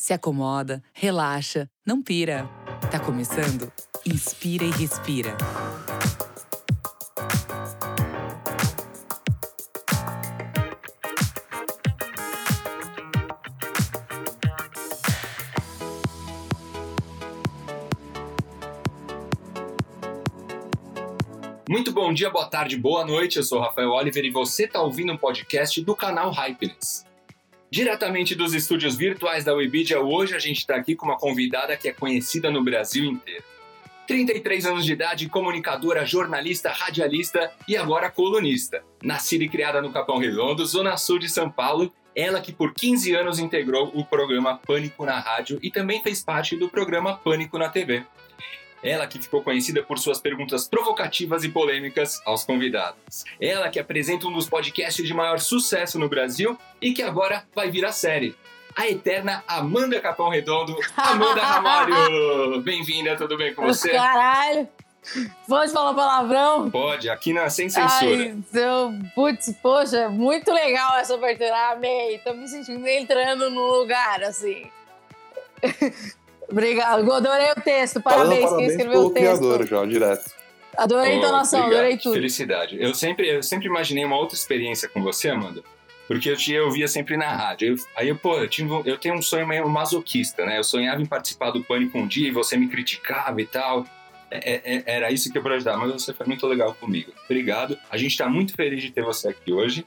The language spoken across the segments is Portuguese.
Se acomoda, relaxa, não pira. Tá começando? Inspira e respira. Muito bom dia, boa tarde, boa noite. Eu sou Rafael Oliver e você está ouvindo um podcast do canal Hypeness. Diretamente dos estúdios virtuais da Webidia, hoje a gente está aqui com uma convidada que é conhecida no Brasil inteiro. 33 anos de idade, comunicadora, jornalista, radialista e agora colunista. Nascida e criada no Capão Redondo, Zona Sul de São Paulo, ela que por 15 anos integrou o programa Pânico na Rádio e também fez parte do programa Pânico na TV. Ela que ficou conhecida por suas perguntas provocativas e polêmicas aos convidados. Ela que apresenta um dos podcasts de maior sucesso no Brasil e que agora vai vir a série. A eterna Amanda Capão Redondo, Amanda Ramalho. Bem-vinda, tudo bem com você? Caralho! Pode falar palavrão? Pode, aqui na Sem Censura. Ai, seu... Putz, poxa, muito legal essa abertura. Amei. Tô me sentindo entrando no lugar, assim. Obrigado. Adorei o texto. Parabéns, parabéns quem escreveu o texto. criador já, direto. Adorei a Oh, entonação, obrigado. adorei tudo. Felicidade. Eu sempre, eu sempre imaginei uma outra experiência com você, Amanda. Porque eu te eu via sempre na rádio. Eu- aí, eu, pô, eu, tinha, eu tenho um sonho meio masoquista, né? Eu sonhava em participar do Pânico um dia e você me criticava e tal. É- é- é- era isso que eu podia ajudar, mas você foi muito legal comigo. Obrigado. A gente tá muito feliz de ter você aqui hoje.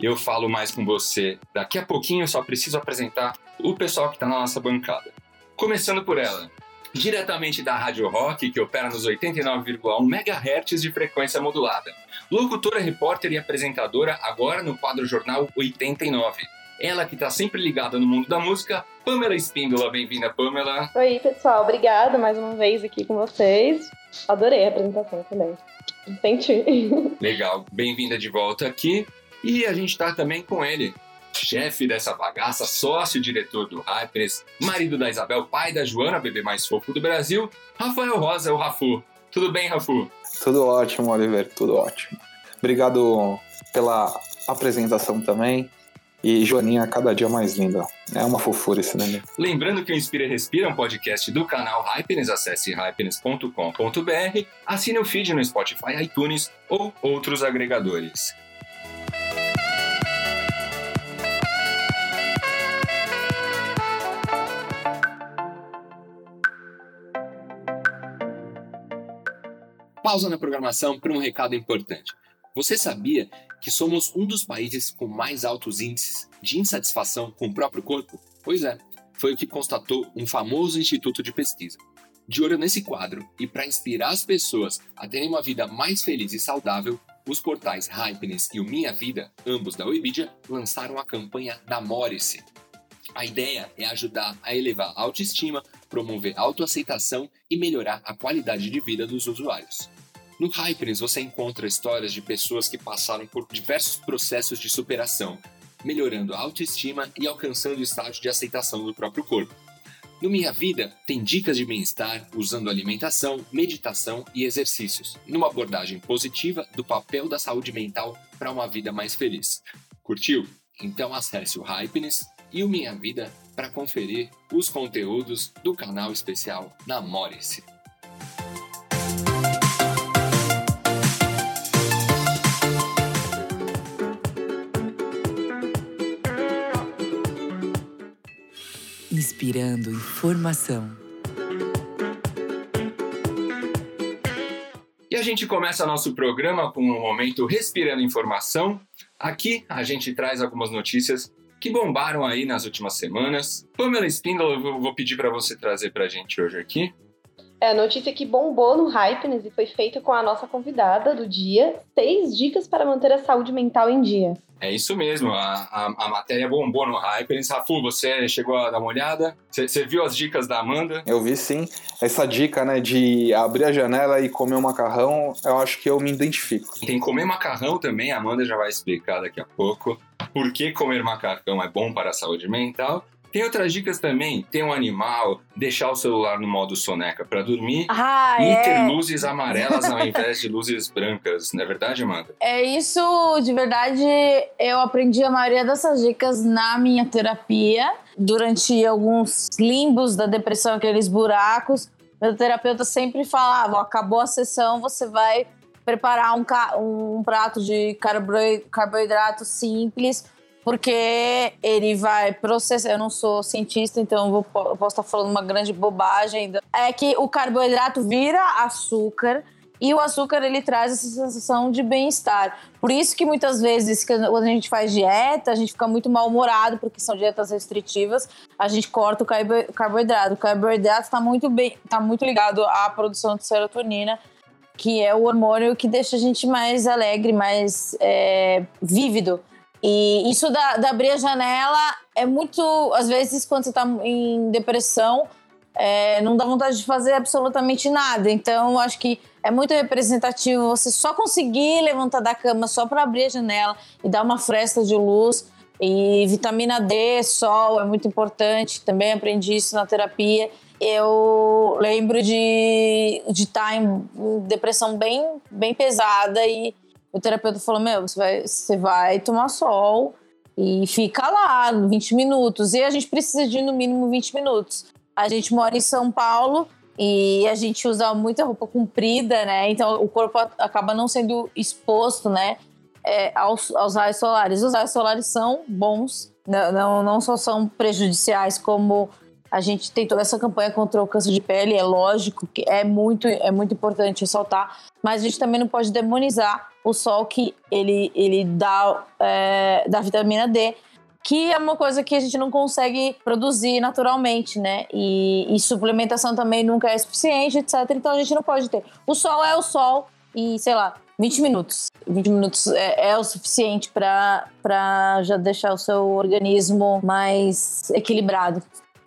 Eu falo mais com você daqui a pouquinho, eu só preciso apresentar o pessoal que tá na nossa bancada. Começando por ela, diretamente da Rádio Rock, que opera nos 89,1 MHz de frequência modulada. Locutora, repórter e apresentadora, agora no quadro Jornal 89. Ela que está sempre ligada no mundo da música, Pamela Espíndola. Bem-vinda, Pamela. Oi, pessoal. Obrigada mais uma vez aqui com vocês. Adorei a apresentação também. Senti. Legal, bem-vinda de volta aqui. E a gente está também com ele, chefe dessa bagaça, sócio-diretor do Hypers, marido da Isabel, pai da Joana, bebê mais fofo do Brasil, Rafael Rosa, o Rafu. Tudo bem, Rafu? Tudo ótimo, Oliver, tudo ótimo. Obrigado pela apresentação também. E Joaninha, cada dia mais linda. É uma fofura esse neném. Lembrando que o Inspira e Respira é um podcast do canal Hypens, acesse hypens.com.br, assine o feed no Spotify, iTunes ou outros agregadores. Pausa na programação para um recado importante. Você sabia que somos um dos países com mais altos índices de insatisfação com o próprio corpo? Pois é, foi o que constatou um famoso instituto de pesquisa. De olho nesse quadro e para inspirar as pessoas a terem uma vida mais feliz e saudável, os portais Hypeness e o Minha Vida, ambos da Webidia, lançaram a campanha Namore-se. A ideia é ajudar a elevar a autoestima, promover a autoaceitação e melhorar a qualidade de vida dos usuários. No Hypeness você encontra histórias de pessoas que passaram por diversos processos de superação, melhorando a autoestima e alcançando o estágio de aceitação do próprio corpo. No Minha Vida, tem dicas de bem-estar usando alimentação, meditação e exercícios, numa abordagem positiva do papel da saúde mental para uma vida mais feliz. Curtiu? Então acesse o Hypeness e o Minha Vida para conferir os conteúdos do canal especial Namore-se. Inspirando informação. E a gente começa nosso programa com um momento Respirando Informação. Aqui a gente traz algumas notícias que bombaram aí nas últimas semanas. Pamela Espíndola, eu vou pedir para você trazer para a gente hoje aqui. É a notícia que bombou no Hypeness e foi feita com a nossa convidada do dia. Seis dicas para manter a saúde mental em dia. É isso mesmo, a, a, a matéria bombou no Hyperins. Rafu, você chegou a dar uma olhada? Você, você viu as dicas da Amanda? Eu vi sim essa dica, né, de abrir a janela e comer um macarrão, eu acho que eu me identifico. Tem comer macarrão também, a Amanda já vai explicar daqui a pouco por que comer macarrão é bom para a saúde mental. Tem outras dicas também. Ter um animal, deixar o celular no modo soneca para dormir Ah, e ter é. luzes amarelas ao invés de luzes brancas. Não é verdade, Amanda? É isso, de verdade, eu aprendi a maioria dessas dicas na minha terapia, durante alguns limbos da depressão, aqueles buracos. Meu terapeuta sempre falava: acabou a sessão, você vai preparar um, um prato de carbo- carboidrato simples, porque ele vai processar. Eu não sou cientista, então eu, vou- eu posso estar falando uma grande bobagem. É que o carboidrato vira açúcar. E o açúcar ele traz essa sensação de bem-estar. Por isso que muitas vezes quando a gente faz dieta, a gente fica muito mal-humorado porque são dietas restritivas, a gente corta o carbo- carboidrato. O carboidrato está muito bem, tá muito ligado à produção de serotonina, que é o hormônio que deixa a gente mais alegre, mais é, vívido. E isso da, da abrir a janela é muito, às vezes, quando você está em depressão, é, não dá vontade de fazer absolutamente nada. Então, eu acho que é muito representativo você só conseguir levantar da cama só para abrir a janela e dar uma fresta de luz. E vitamina D, sol é muito importante. Também aprendi isso na terapia. Eu lembro de estar em depressão bem, bem pesada e o terapeuta falou: Meu, você vai, você vai tomar sol e fica lá 20 minutos. E a gente precisa de no mínimo 20 minutos. A gente mora em São Paulo e a gente usa muita roupa comprida, né? Então o corpo acaba não sendo exposto, né? é, aos, aos raios solares. Os raios solares são bons, não, não, não só são prejudiciais, como a gente tem toda essa campanha contra o câncer de pele, é lógico que é muito, é muito importante ressaltar, mas a gente também não pode demonizar o sol que ele, ele dá é, da vitamina D, que é uma coisa que a gente não consegue produzir naturalmente, né? E, e suplementação também nunca é suficiente, etc. Então a gente não pode ter. O sol é o sol e, sei lá, 20 minutos. 20 minutos é, é o suficiente para já deixar o seu organismo mais equilibrado.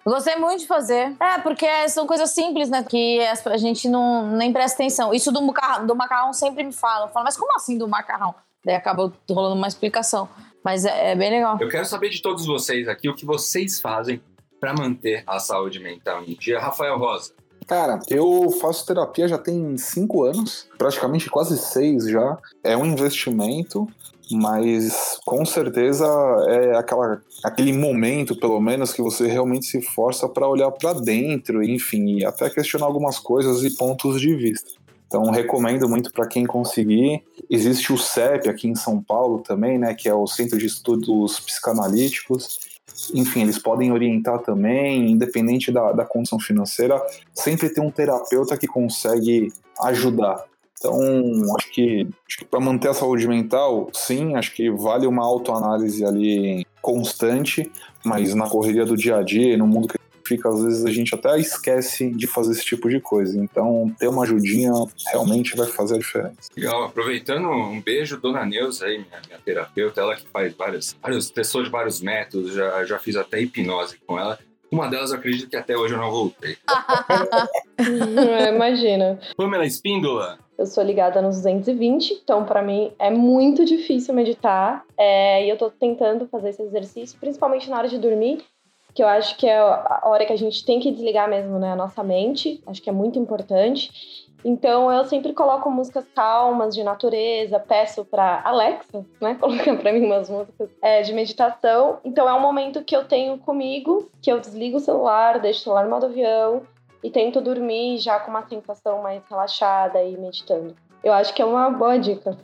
Eu Gostei muito de fazer. É, porque são coisas simples, né? Que a gente não nem presta atenção. Isso do macarrão, do macarrão sempre me falam. Falam, mas como assim do macarrão? Daí acaba rolando uma explicação. Mas é, é bem legal. Eu quero saber de todos vocês aqui o que vocês fazem para manter a saúde mental em dia. Rafael Rosa. Cara, eu faço terapia já tem cinco anos, praticamente quase seis já. É um investimento, mas com certeza é aquela, aquele momento, pelo menos, que você realmente se força para olhar para dentro, enfim, e até questionar algumas coisas e pontos de vista. Então, recomendo muito para quem conseguir. Existe o CEP aqui em São Paulo também, né, que é o Centro de Estudos Psicanalíticos. Enfim, eles podem orientar também, independente da, da condição financeira, sempre tem um terapeuta que consegue ajudar. Então, acho que, acho que para manter a saúde mental, sim, acho que vale uma autoanálise ali constante, mas na correria do dia a dia, no mundo que fica, às vezes a gente até esquece de fazer esse tipo de coisa. Então, ter uma ajudinha realmente vai fazer a diferença. Legal, aproveitando, um beijo, dona Neuza aí, minha, minha terapeuta, ela que faz várias, vários, testou de vários métodos, já, já fiz até hipnose com ela. Uma delas eu acredito que até hoje eu não voltei. É, Imagina. Pamela Espíndola, Eu sou ligada nos 220, então pra mim é muito difícil meditar. É, e eu tô tentando fazer esse exercício, principalmente na hora de dormir, que eu acho que é a hora que a gente tem que desligar mesmo, né, a nossa mente. Acho que é muito importante. Então eu sempre coloco músicas calmas, de natureza, peço pra Alexa, né, colocar pra mim umas músicas é, de meditação. Então é um momento que eu tenho comigo, que eu desligo o celular, deixo o celular no modo avião e tento dormir já com uma sensação mais relaxada e meditando. Eu acho que é uma boa dica.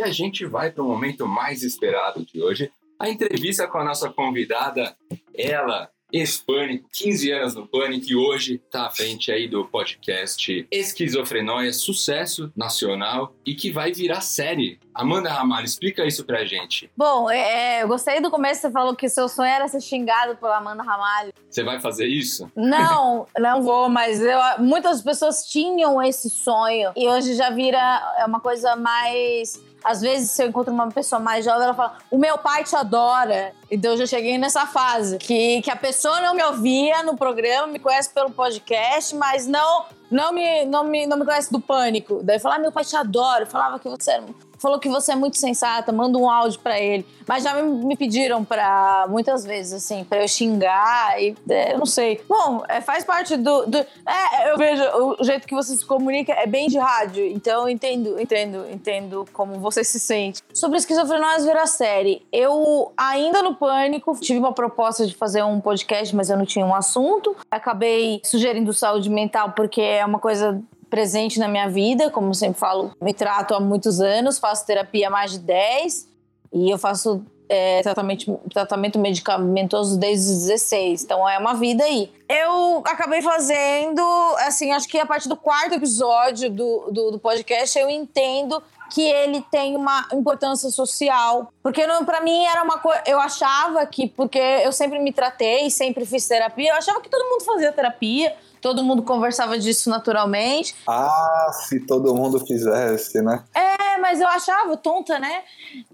E a gente vai para o momento mais esperado de hoje, a entrevista com a nossa convidada, ela, ex-Pânico, 15 anos no Pânico e hoje está à frente aí do podcast Esquizofrenóia, sucesso nacional e que vai virar série. Amanda Ramalho, explica isso pra gente. Bom, é, eu gostei do começo, você falou que seu sonho era ser xingado pela Amanda Ramalho. Você vai fazer isso? Não, não vou, mas eu, muitas pessoas tinham esse sonho e hoje já vira é uma coisa mais Às vezes, se eu encontro uma pessoa mais jovem, ela fala: O meu pai te adora. Então, eu já cheguei nessa fase. Que, que a pessoa não me ouvia no programa, me conhece pelo podcast, mas não não me, não me, não me conhece do pânico. Daí falar, ah, meu pai te adora. Falava que você era falou que você é muito sensata, manda um áudio para ele. Mas já me, pediram para muitas vezes, assim, para eu xingar e é, eu não sei. Bom, é, faz parte do, do, É, eu vejo o jeito que você se comunica é bem de rádio, então eu entendo, entendo, entendo como você se sente. Sobre esquizofrenose ver a série, eu ainda no pânico tive uma proposta de fazer um podcast, mas eu não tinha um assunto. Acabei sugerindo saúde mental porque é uma coisa presente na minha vida, como sempre falo, me trato há muitos anos, faço terapia há mais de 10 e eu faço é, tratamento, tratamento medicamentoso desde os 16. Então é uma vida aí. Eu acabei fazendo, assim, acho que a partir do quarto episódio do, do, do podcast eu entendo que ele tem uma importância social. Porque para mim era uma coisa. Eu achava que, porque eu sempre me tratei, sempre fiz terapia, eu achava que todo mundo fazia terapia todo mundo conversava disso naturalmente. Ah, se todo mundo fizesse, né? É, mas eu achava tonta, né?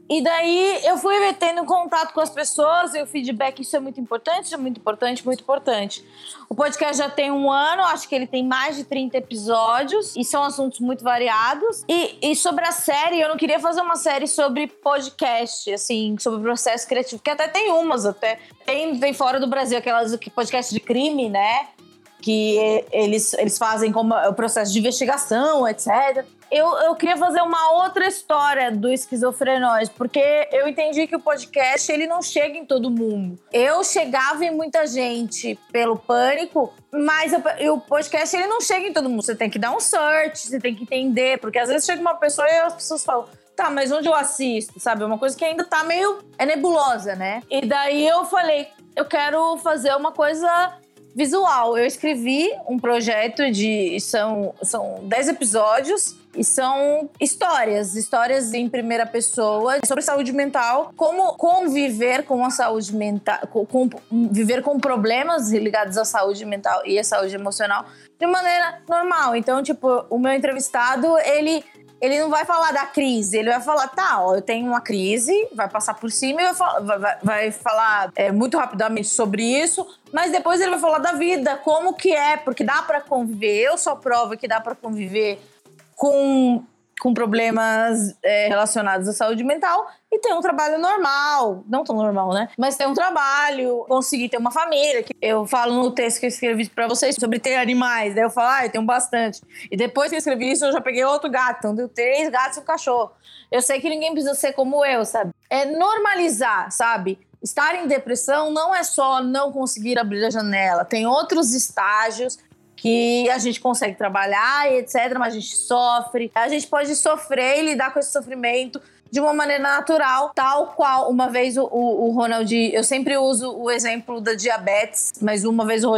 E daí eu fui tendo contato com as pessoas e o feedback, isso é muito importante, isso é muito importante, muito importante. O podcast já tem um ano, acho que ele tem mais de 30 episódios e são assuntos muito variados. E, e sobre a série, eu não queria fazer uma série sobre podcast, assim, sobre processo criativo, que até tem umas, até. Tem, tem fora do Brasil aquelas podcast de crime, né? Que eles, eles fazem como o processo de investigação, etc. Eu, eu queria fazer uma outra história do esquizofrenóide, porque eu entendi que o podcast ele não chega em todo mundo. Eu chegava em muita gente pelo pânico, mas eu, o podcast ele não chega em todo mundo. Você tem que dar um search, você tem que entender, porque às vezes chega uma pessoa e as pessoas falam tá, mas onde eu assisto, sabe? É uma coisa que ainda tá meio é nebulosa, né? E daí eu falei, eu quero fazer uma coisa visual. Eu escrevi um projeto de. São, são 10 episódios e são histórias, histórias em primeira pessoa sobre saúde mental, como conviver com a saúde mental, com, com, viver com problemas ligados à saúde mental e à saúde emocional de maneira normal. Então, tipo, o meu entrevistado, ele ele não vai falar da crise, ele vai falar, tá, ó, eu tenho uma crise, vai passar por cima e vai, falar, vai, vai falar é, muito rapidamente sobre isso, mas depois ele vai falar da vida, como que é, porque dá para conviver. Eu sou prova que dá para conviver com com problemas é, relacionados à saúde mental e tem um trabalho normal, não tão normal, né? Mas tem um trabalho, conseguir ter uma família. Que eu falo no texto que eu escrevi para vocês sobre ter animais, daí eu falo, ah, eu tenho bastante. E depois que eu escrevi isso, eu já peguei outro gato, então deu três gatos e um cachorro. Eu sei que ninguém precisa ser como eu, sabe? É normalizar, sabe? Estar em depressão não é só não conseguir abrir a janela, tem outros estágios que a gente consegue trabalhar e etc, mas a gente sofre. A gente pode sofrer e lidar com esse sofrimento de uma maneira natural, tal qual uma vez o, o, o, Ronald, eu sempre uso o exemplo da diabetes, mas uma vez o,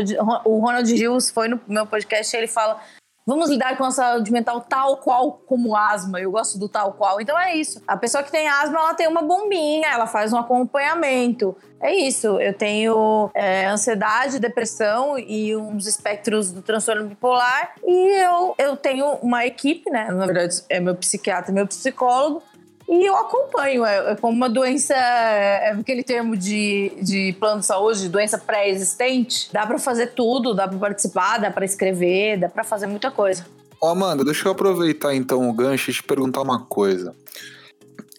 o Ronald Rios foi no meu podcast e ele fala Vamos lidar com a saúde mental tal qual como asma. Eu gosto do tal qual. Então é isso. A pessoa que tem asma, ela tem uma bombinha, ela faz um acompanhamento. É isso. Eu tenho é, ansiedade, depressão e uns espectros do transtorno bipolar. E eu, eu tenho uma equipe, né? Na verdade, é meu psiquiatra e meu psicólogo e eu acompanho. É, é como uma doença, é, é aquele termo de, de plano de saúde, de doença pré-existente. Dá para fazer tudo, dá para participar, dá para escrever, dá para fazer muita coisa. Ó, oh, Amanda, deixa eu aproveitar então o gancho e te perguntar uma coisa.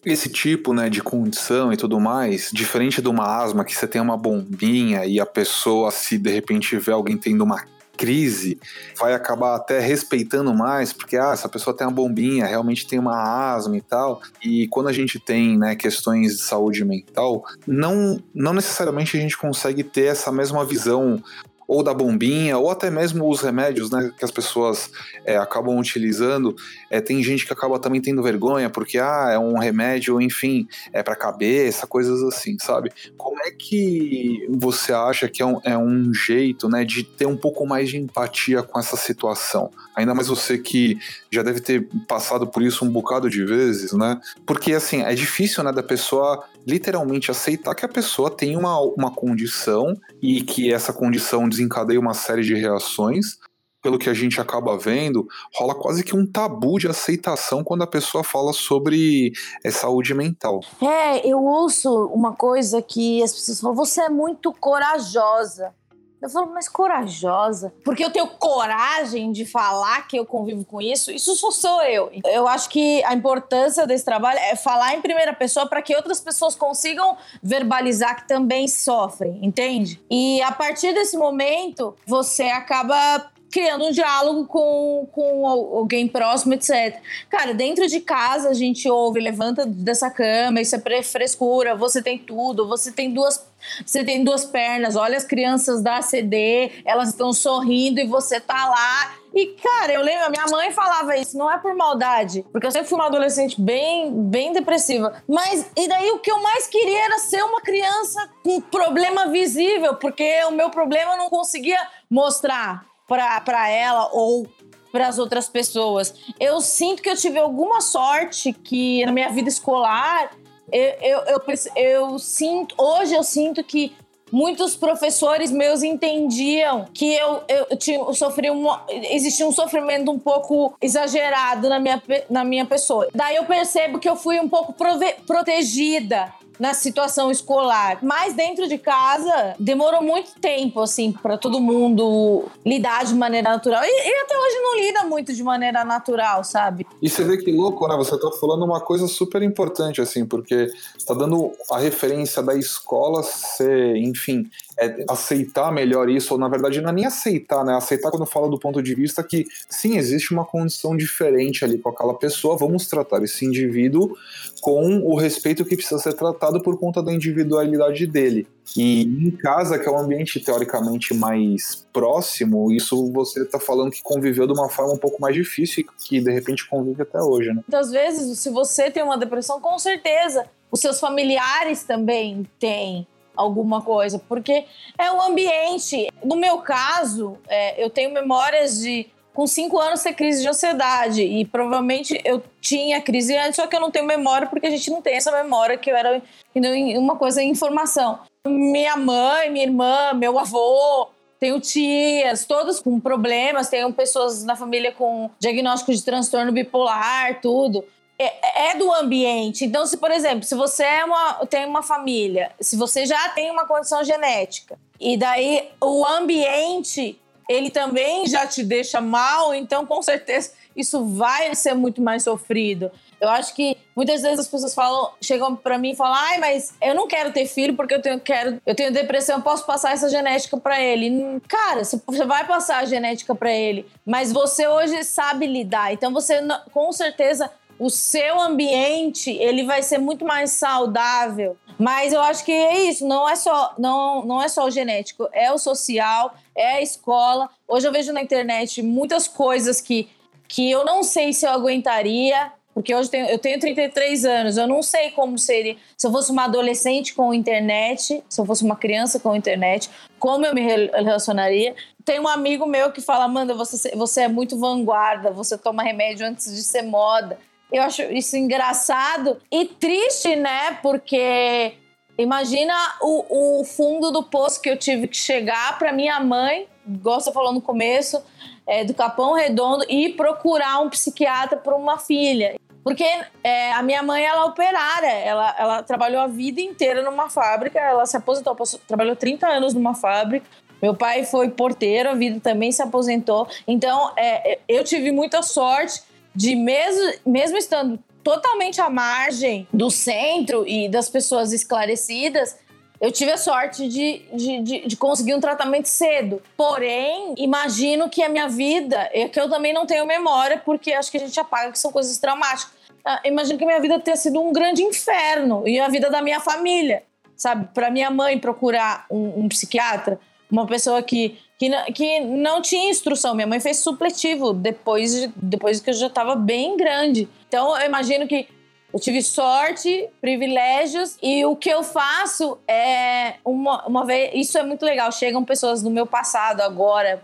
Esse tipo, né, de condição e tudo mais, diferente de uma asma que você tem uma bombinha e a pessoa, se de repente vê alguém tendo uma crise, vai acabar até respeitando mais, porque ah, essa pessoa tem uma bombinha, realmente tem uma asma e tal. E quando a gente tem né, questões de saúde mental, não, não necessariamente a gente consegue ter essa mesma visão ou da bombinha, ou até mesmo os remédios né, que as pessoas é, acabam utilizando. É, tem gente que acaba também tendo vergonha porque ah, é um remédio, enfim, é para cabeça, coisas assim, sabe? Como é que você acha que é um, é um jeito né, de ter um pouco mais de empatia com essa situação? Ainda mais você que já deve ter passado por isso um bocado de vezes, né? Porque assim, é difícil, né, da pessoa literalmente aceitar que a pessoa tem uma, uma condição e que essa condição desencadeia uma série de reações, pelo que a gente acaba vendo, rola quase que um tabu de aceitação quando a pessoa fala sobre é, saúde mental. É, eu ouço uma coisa que as pessoas falam: você é muito corajosa. Eu falo, mas corajosa? Porque eu tenho coragem de falar que eu convivo com isso? Isso só sou eu. Eu acho que a importância desse trabalho é falar em primeira pessoa para que outras pessoas consigam verbalizar que também sofrem, entende? E a partir desse momento, você acaba criando um diálogo com, com alguém próximo, etc. Cara, dentro de casa a gente ouve, levanta dessa cama, isso é frescura, você tem tudo, você tem duas você tem duas pernas, olha as crianças da CD, elas estão sorrindo e você tá lá. E, cara, eu lembro, minha mãe falava isso, não é por maldade, porque eu sempre fui uma adolescente bem, bem depressiva. Mas, e daí o que eu mais queria era ser uma criança com problema visível, porque o meu problema eu não conseguia mostrar para ela ou para as outras pessoas. Eu sinto que eu tive alguma sorte que na minha vida escolar eu, eu, eu, eu sinto hoje eu sinto que muitos professores meus entendiam que eu, eu, eu, tinha, eu sofri um, existia um sofrimento um pouco exagerado na minha, na minha pessoa. Daí eu percebo que eu fui um pouco prove, protegida na situação escolar. Mas dentro de casa, demorou muito tempo, assim, para todo mundo lidar de maneira natural. E, e, até hoje não lida muito de maneira natural, sabe? E você vê que louco, né? Você tá falando uma coisa super importante, assim, porque tá dando a referência da escola ser, enfim, é aceitar melhor isso, ou na verdade não é nem aceitar, né? Aceitar quando fala do ponto de vista que sim, existe uma condição diferente ali com aquela pessoa, vamos tratar esse indivíduo com o respeito que precisa ser tratado por conta da individualidade dele. E em casa, que é um ambiente teoricamente mais próximo, isso você está falando que conviveu de uma forma um pouco mais difícil e que de repente convive até hoje, né? Muitas vezes, se você tem uma depressão, com certeza os seus familiares também têm alguma coisa, porque é o ambiente. No meu caso, é, eu tenho memórias de com cinco anos ter crise de ansiedade e provavelmente eu tinha crise antes, só que eu não tenho memória porque a gente não tem essa memória que eu era uma coisa informação. Minha mãe, minha irmã, meu avô, tenho tias, todos com problemas, tenho pessoas na família com diagnóstico de transtorno bipolar, tudo é, é, do ambiente. Então, se, por exemplo, se você é uma, tem uma família, se você já tem uma condição genética, e daí o ambiente ele também já te deixa mal, então com certeza isso vai ser muito mais sofrido. Eu acho que muitas vezes as pessoas falam, chegam para mim e falam: "Ai, mas eu não quero ter filho porque eu tenho quero, eu tenho depressão, eu posso passar essa genética para ele". Cara, você vai passar a genética para ele, mas você hoje sabe lidar. Então você com certeza o seu ambiente ele vai ser muito mais saudável. Mas eu acho que é isso, não é só não, não é só o genético, é o social, é a escola. Hoje eu vejo na internet muitas coisas que, que eu não sei se eu aguentaria, porque hoje eu tenho, eu tenho 33 anos, eu não sei como seria se eu fosse uma adolescente com internet, se eu fosse uma criança com internet, como eu me relacionaria. Tem um amigo meu que fala, Amanda, você, você é muito vanguarda, você toma remédio antes de ser moda. Eu acho isso engraçado e triste, né? Porque imagina o, o fundo do poço que eu tive que chegar para minha mãe, você falou no começo, é, do Capão Redondo, e procurar um psiquiatra para uma filha. Porque é, a minha mãe, ela é operária, ela, ela trabalhou a vida inteira numa fábrica, ela se aposentou, trabalhou 30 anos numa fábrica, meu pai foi porteiro, a vida também se aposentou. Então, é, eu tive muita sorte de mesmo, mesmo estando totalmente à margem do centro e das pessoas esclarecidas, eu tive a sorte de, de, de, de, conseguir um tratamento cedo. Porém, imagino que a minha vida, é que eu também não tenho memória, porque acho que a gente apaga que são coisas traumáticas. Ah, imagino que a minha vida tenha sido um grande inferno e a vida da minha família, sabe? Para minha mãe procurar um, um psiquiatra, uma pessoa que que, que não tinha instrução. Minha mãe fez supletivo depois, de, depois que eu já estava bem grande. Então eu imagino que eu tive sorte, privilégios e o que eu faço é uma, uma vez. Isso é muito legal. Chegam pessoas do meu passado agora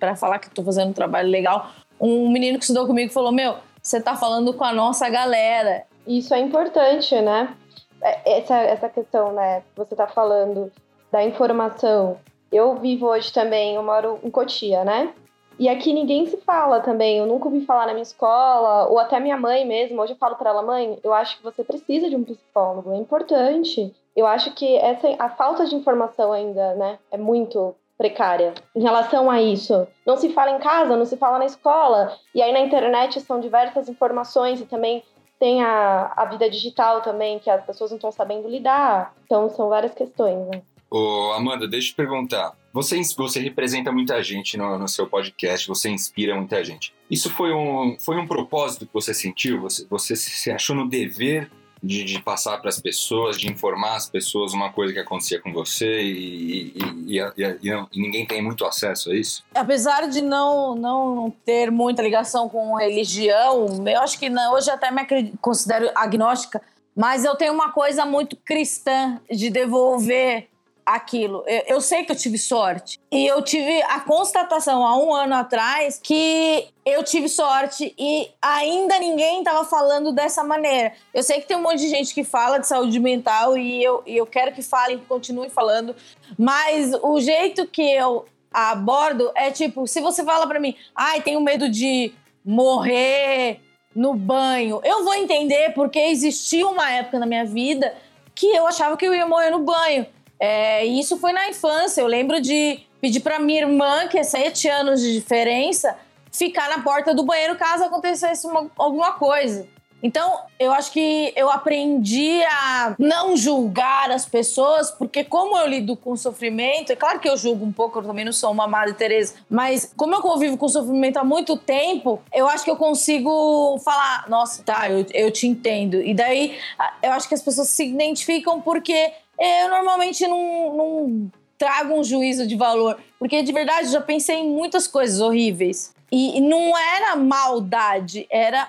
para falar que estou fazendo um trabalho legal. Um menino que estudou comigo falou: Meu, você está falando com a nossa galera. Isso é importante, né? É, essa, essa questão, né? Você está falando da informação eu vivo hoje também, eu moro em Cotia, né? E aqui ninguém se fala também. Eu nunca ouvi falar na minha escola, ou até minha mãe mesmo. Hoje eu falo para ela, mãe, eu acho que você precisa de um psicólogo, é importante. Eu acho que essa a falta de informação ainda, né, é muito precária em relação a isso. Não se fala em casa, não se fala na escola. E aí na internet são diversas informações e também tem a, a vida digital também, que as pessoas não estão sabendo lidar. Então são várias questões, né? Ô, Amanda, deixa eu te perguntar. Você, você representa muita gente no, no, seu podcast, você inspira muita gente. Isso foi um, foi um propósito que você sentiu? Você, você se achou no dever de, de passar para as pessoas, de informar as pessoas uma coisa que acontecia com você e, e, e, e, ninguém tem muito acesso a isso? Apesar de não, não ter muita ligação com religião, eu acho que não, hoje até me considero agnóstica, mas eu tenho uma coisa muito cristã de devolver aquilo. Eu, eu, sei que eu tive sorte. E eu tive a constatação há um ano atrás que eu tive sorte e ainda ninguém estava falando dessa maneira. Eu sei que tem um monte de gente que fala de saúde mental e eu, eu quero que falem, que continuem falando, mas o jeito que eu abordo é tipo, se você fala para mim, ai, tenho medo de morrer no banho, eu vou entender porque existia uma época na minha vida que eu achava que eu ia morrer no banho. É, isso foi na infância. Eu lembro de pedir para minha irmã, que é sete anos de diferença, ficar na porta do banheiro caso acontecesse uma, alguma coisa. Então, eu acho que eu aprendi a não julgar as pessoas, porque como eu lido com sofrimento, é claro que eu julgo um pouco, eu também não sou uma Madre Teresa, mas como eu convivo com sofrimento há muito tempo, eu acho que eu consigo falar, nossa, tá, eu, eu te entendo. E daí, eu acho que as pessoas se identificam porque eu normalmente não, não trago um juízo de valor, porque de verdade já pensei em muitas coisas horríveis. E, não era maldade, era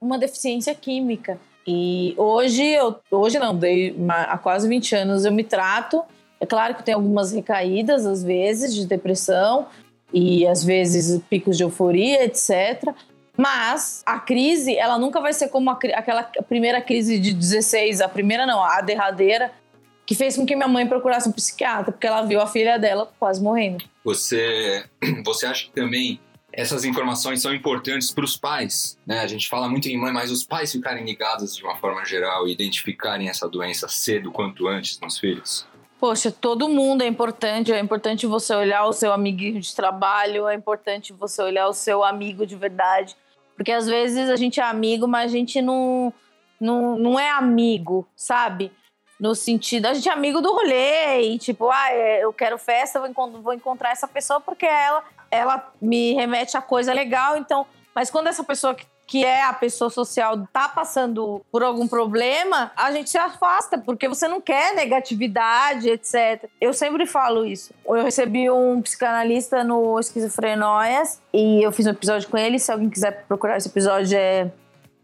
uma deficiência química. E hoje, eu, hoje não, há quase 20 anos eu me trato. É claro que tem algumas recaídas, às vezes, de depressão, e às vezes picos de euforia, etc. Mas a crise, ela nunca vai ser como a, aquela primeira crise de 16, a primeira não, a derradeira, que fez com que minha mãe procurasse um psiquiatra, porque ela viu a filha dela quase morrendo. Você, você acha que também essas informações são importantes para os pais, né? A gente fala muito em mãe, mas os pais ficarem ligados de uma forma geral e identificarem essa doença cedo quanto antes nos filhos. Poxa, todo mundo é importante. É importante você olhar o seu amiguinho de trabalho, é importante você olhar o seu amigo de verdade. Porque às vezes a gente é amigo, mas a gente não, não, não é amigo, sabe? No sentido, a gente é amigo do rolê e tipo, ah, é, eu quero festa, vou, encontrar essa pessoa porque ela, ela me remete a coisa legal, então, mas quando essa pessoa que, que é a pessoa social tá passando por algum problema, a gente se afasta, porque você não quer negatividade, etc. Eu sempre falo isso. Eu recebi um psicanalista no Esquizofrenóias e eu fiz um episódio com ele. Se alguém quiser procurar esse episódio, é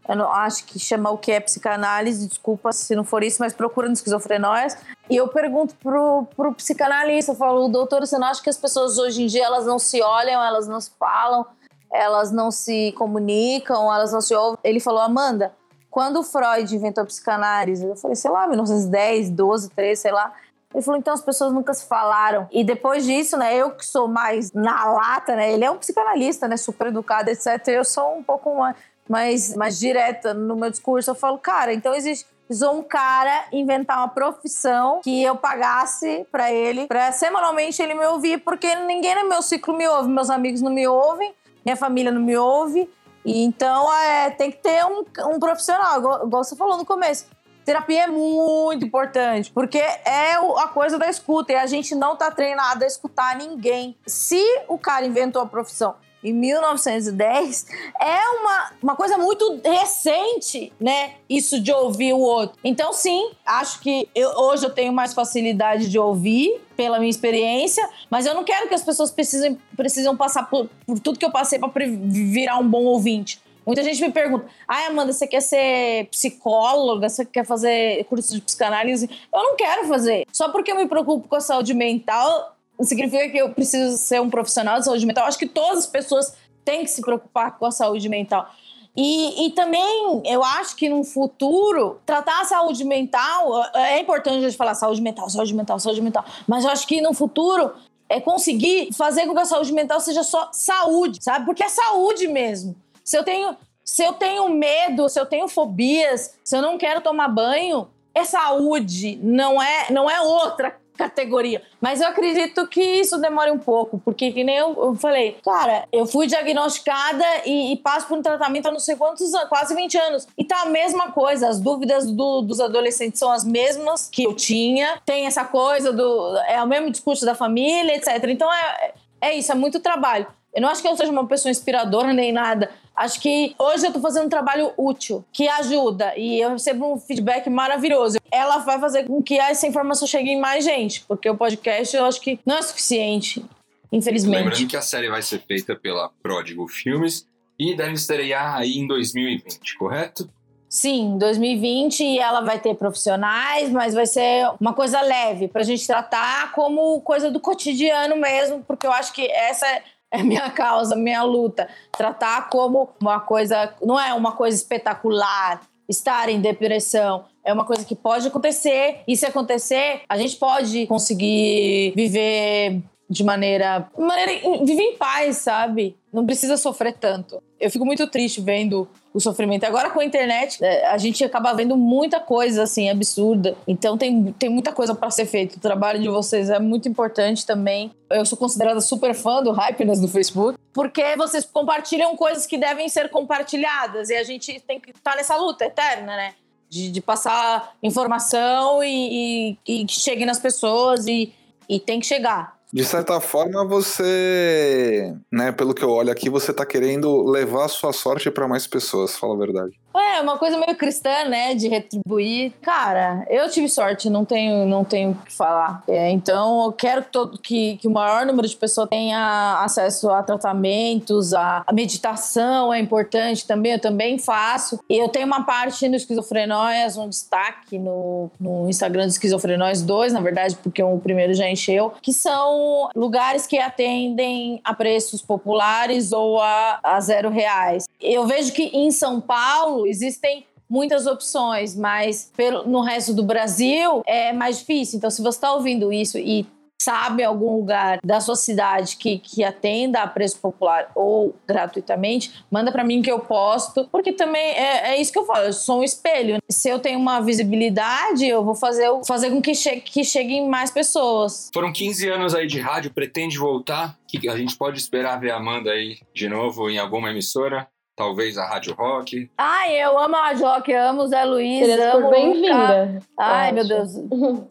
eu não, acho que chama o que é psicanálise, desculpa se não for isso, mas procura no esquizofrenóias. E eu pergunto pro, pro psicanalista, eu falo, doutor, você não acha que as pessoas hoje em dia elas não se olham, elas não se falam, elas não se comunicam, elas não se ouvem? Ele falou, Amanda, quando Freud inventou a psicanálise, eu falei, sei lá, 1910, 12, 13, sei lá. Ele falou, então as pessoas nunca se falaram. E depois disso, né, eu que sou mais na lata, né, ele é um psicanalista, né, super educado, etc. Eu sou um pouco mais mais, mais direta no meu discurso, eu falo, cara, então existe precisou um cara inventar uma profissão que eu pagasse para ele, para semanalmente ele me ouvir, porque ninguém no meu ciclo me ouve, meus amigos não me ouvem, minha família não me ouve. E então é, tem que ter um, um profissional, igual, igual, você falou no começo. Terapia é muito importante, porque é a coisa da escuta e a gente não tá treinado a escutar ninguém. Se o cara inventou a profissão em 1910, é uma, uma coisa muito recente, né? Isso de ouvir o outro. Então, sim, acho que eu, hoje eu tenho mais facilidade de ouvir pela minha experiência, mas eu não quero que as pessoas precisem, precisam passar por, por tudo que eu passei para virar um bom ouvinte. Muita gente me pergunta: ai, Amanda, você quer ser psicóloga? Você quer fazer curso de psicanálise? Eu não quero fazer. Só porque eu me preocupo com a saúde mental, significa que eu preciso ser um profissional de saúde mental. Acho que todas as pessoas têm que se preocupar com a saúde mental. E, e também eu acho que no futuro, tratar a saúde mental é importante a gente falar saúde mental, saúde mental, saúde mental. Mas eu acho que no futuro é conseguir fazer com que a saúde mental seja só saúde, sabe? Porque é saúde mesmo. Se eu tenho, se eu tenho medo, se eu tenho fobias, se eu não quero tomar banho, é saúde, não é, não é outra categoria. Mas eu acredito que isso demore um pouco, porque que nem eu, eu falei, cara, eu fui diagnosticada e, e, passo por um tratamento há não sei quantos anos, quase 20 anos. E tá a mesma coisa, as dúvidas do, dos adolescentes são as mesmas que eu tinha. Tem essa coisa do. É o mesmo discurso da família, etc. Então é, é isso, é muito trabalho. Eu não acho que eu seja uma pessoa inspiradora nem nada. Acho que hoje eu tô fazendo um trabalho útil, que ajuda, e eu recebo um feedback maravilhoso. Ela vai fazer com que essa informação chegue em mais gente, porque o podcast eu acho que não é suficiente, infelizmente. Lembrando que a série vai ser feita pela Pródigo Filmes e deve estrear aí em 2020, correto? Sim, 2020 e ela vai ter profissionais, mas vai ser uma coisa leve pra gente tratar como coisa do cotidiano mesmo, porque eu acho que essa é minha causa, minha luta. Tratar como uma coisa, não é uma coisa espetacular estar em depressão. É uma coisa que pode acontecer, e se acontecer, a gente pode conseguir viver de maneira, maneira viver em paz, sabe? Não precisa sofrer tanto. Eu fico muito triste vendo o sofrimento. Agora com a internet, é, a gente acaba vendo muita coisa assim absurda. Então tem, tem muita coisa para ser feito. O trabalho de vocês é muito importante também. Eu sou considerada super fã do Hypeness do Facebook, porque vocês compartilham coisas que devem ser compartilhadas e a gente tem que estar tá nessa luta eterna, né? De, de passar informação e, e, e que chegue nas pessoas e, e tem que chegar. De certa forma, você, né, pelo que eu olho aqui, você tá querendo levar a sua sorte para mais pessoas, fala a verdade. É, uma coisa meio cristã, né, de retribuir. Cara, eu tive sorte, não tenho, não tenho o que falar. É, então, eu quero que, todo, que, que o maior número de pessoas tenha acesso a tratamentos, a, a meditação é importante também, eu também faço. E eu tenho uma parte no Esquizofrenóias, um destaque no, no Instagram do Esquizofrenóias 2, na verdade, porque o primeiro já encheu, que são lugares que atendem a preços populares ou a, a zero reais. Eu vejo que em São Paulo existem muitas opções, mas pelo, no resto do Brasil é mais difícil. Então, se você está ouvindo isso e sabe algum lugar da sua cidade que, que atenda a preço popular ou gratuitamente, manda para mim que eu posto, porque também é, é, isso que eu falo, eu sou um espelho. Se eu tenho uma visibilidade, eu vou fazer, fazer com que, chegue, que cheguem mais pessoas. Foram 15 anos aí de rádio, pretende voltar? Que a gente pode esperar ver a Amanda aí de novo em alguma emissora? Talvez a Rádio Rock. Ai, eu amo a Rádio Rock, amo o Zé Luiz. Seria amo bem-vinda. Ai, meu Deus.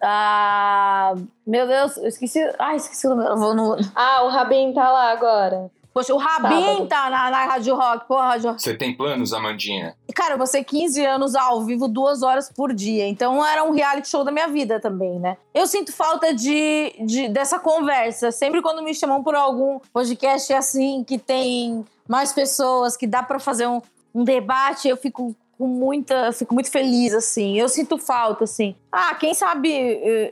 ah, meu Deus, eu esqueci. Ai, esqueci o nome. No... Ah, o Rabin tá lá agora. Poxa, o Rabin tá na, na Rádio Rock. Porra, Rádio Você tem planos, Amandinha? Cara, eu vou ser 15 anos ao vivo, duas horas por dia. Então era um reality show da minha vida também, né? Eu sinto falta de, de dessa conversa. Sempre quando me chamam por algum podcast assim, que tem mais pessoas, que dá para fazer um, um debate, eu fico com muita, fico muito feliz assim. Eu sinto falta assim. Ah, quem sabe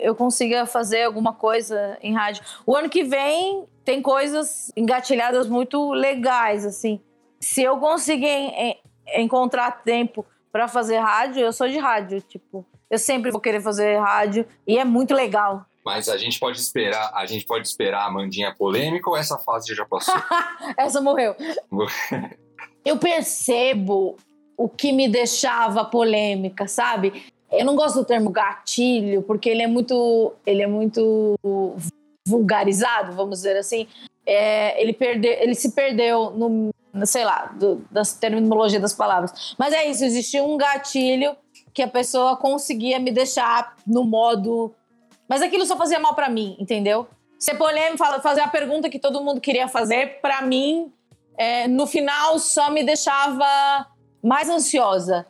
eu consiga fazer alguma coisa em rádio. O ano que vem tem coisas engatilhadas muito legais assim. Se eu conseguir encontrar tempo para fazer rádio, eu sou de rádio, tipo, eu sempre vou querer fazer rádio e é muito legal. Mas a gente pode esperar, a gente pode esperar a Mandinha polêmica ou essa fase já passou? essa morreu. eu percebo o que me deixava polêmica, sabe? Eu não gosto do termo gatilho, porque ele é muito, ele é muito vulgarizado, vamos dizer assim. É, ele, perde, ele se perdeu no, sei lá, do, das terminologia das palavras. Mas é isso, existia um gatilho que a pessoa conseguia me deixar no modo mas aquilo só fazia mal para mim, entendeu? Ser polêmico, fazer a pergunta que todo mundo queria fazer, para mim, é, no final só me deixava mais ansiosa.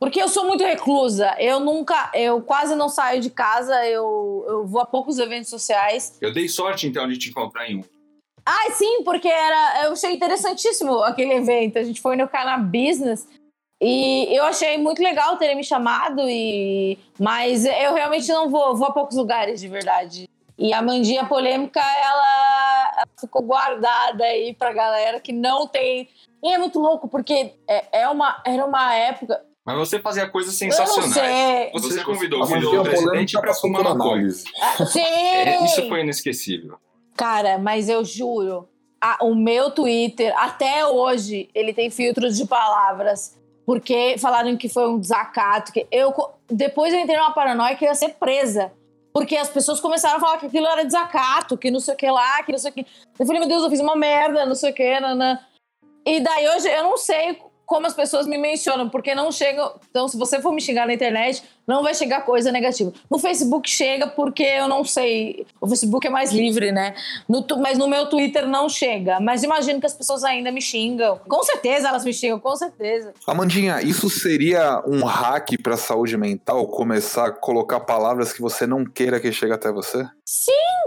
Porque eu sou muito reclusa. Eu nunca, eu quase não saio de casa, eu, eu vou a poucos eventos sociais. Eu dei sorte, então, de te encontrar em um. Ah, sim, porque era, eu achei interessantíssimo aquele evento. A gente foi no Cana Business e eu achei muito legal terem me chamado, e mas eu realmente não vou, vou a poucos lugares de verdade. E a mandinha polêmica, ela, ela ficou guardada aí pra galera que não tem. E é muito louco, porque é, é uma, era uma época. Mas você fazia coisas sensacionais. Você convidou o filho do presidente pra fumar maconha. Ah, sim! É, isso foi inesquecível. Cara, mas eu juro, a- o meu Twitter, até hoje, ele tem filtros de palavras. Porque falaram que foi um desacato. Que eu, depois eu entrei numa paranoia que eu ia ser presa. Porque as pessoas começaram a falar que aquilo era desacato, que não sei o que lá, que não sei o que. Eu falei, meu Deus, eu fiz uma merda, não sei o que, nanã. E daí hoje eu não sei como as pessoas me mencionam, porque não chegam. Então, se você for me xingar na internet, não vai chegar coisa negativa. No Facebook chega porque eu não sei. O Facebook é mais livre, né? No mas no meu Twitter não chega. Mas imagino que as pessoas ainda me xingam. Com certeza elas me xingam, com certeza. Amandinha, isso seria um hack pra saúde mental? Começar a colocar palavras que você não queira que chegue até você?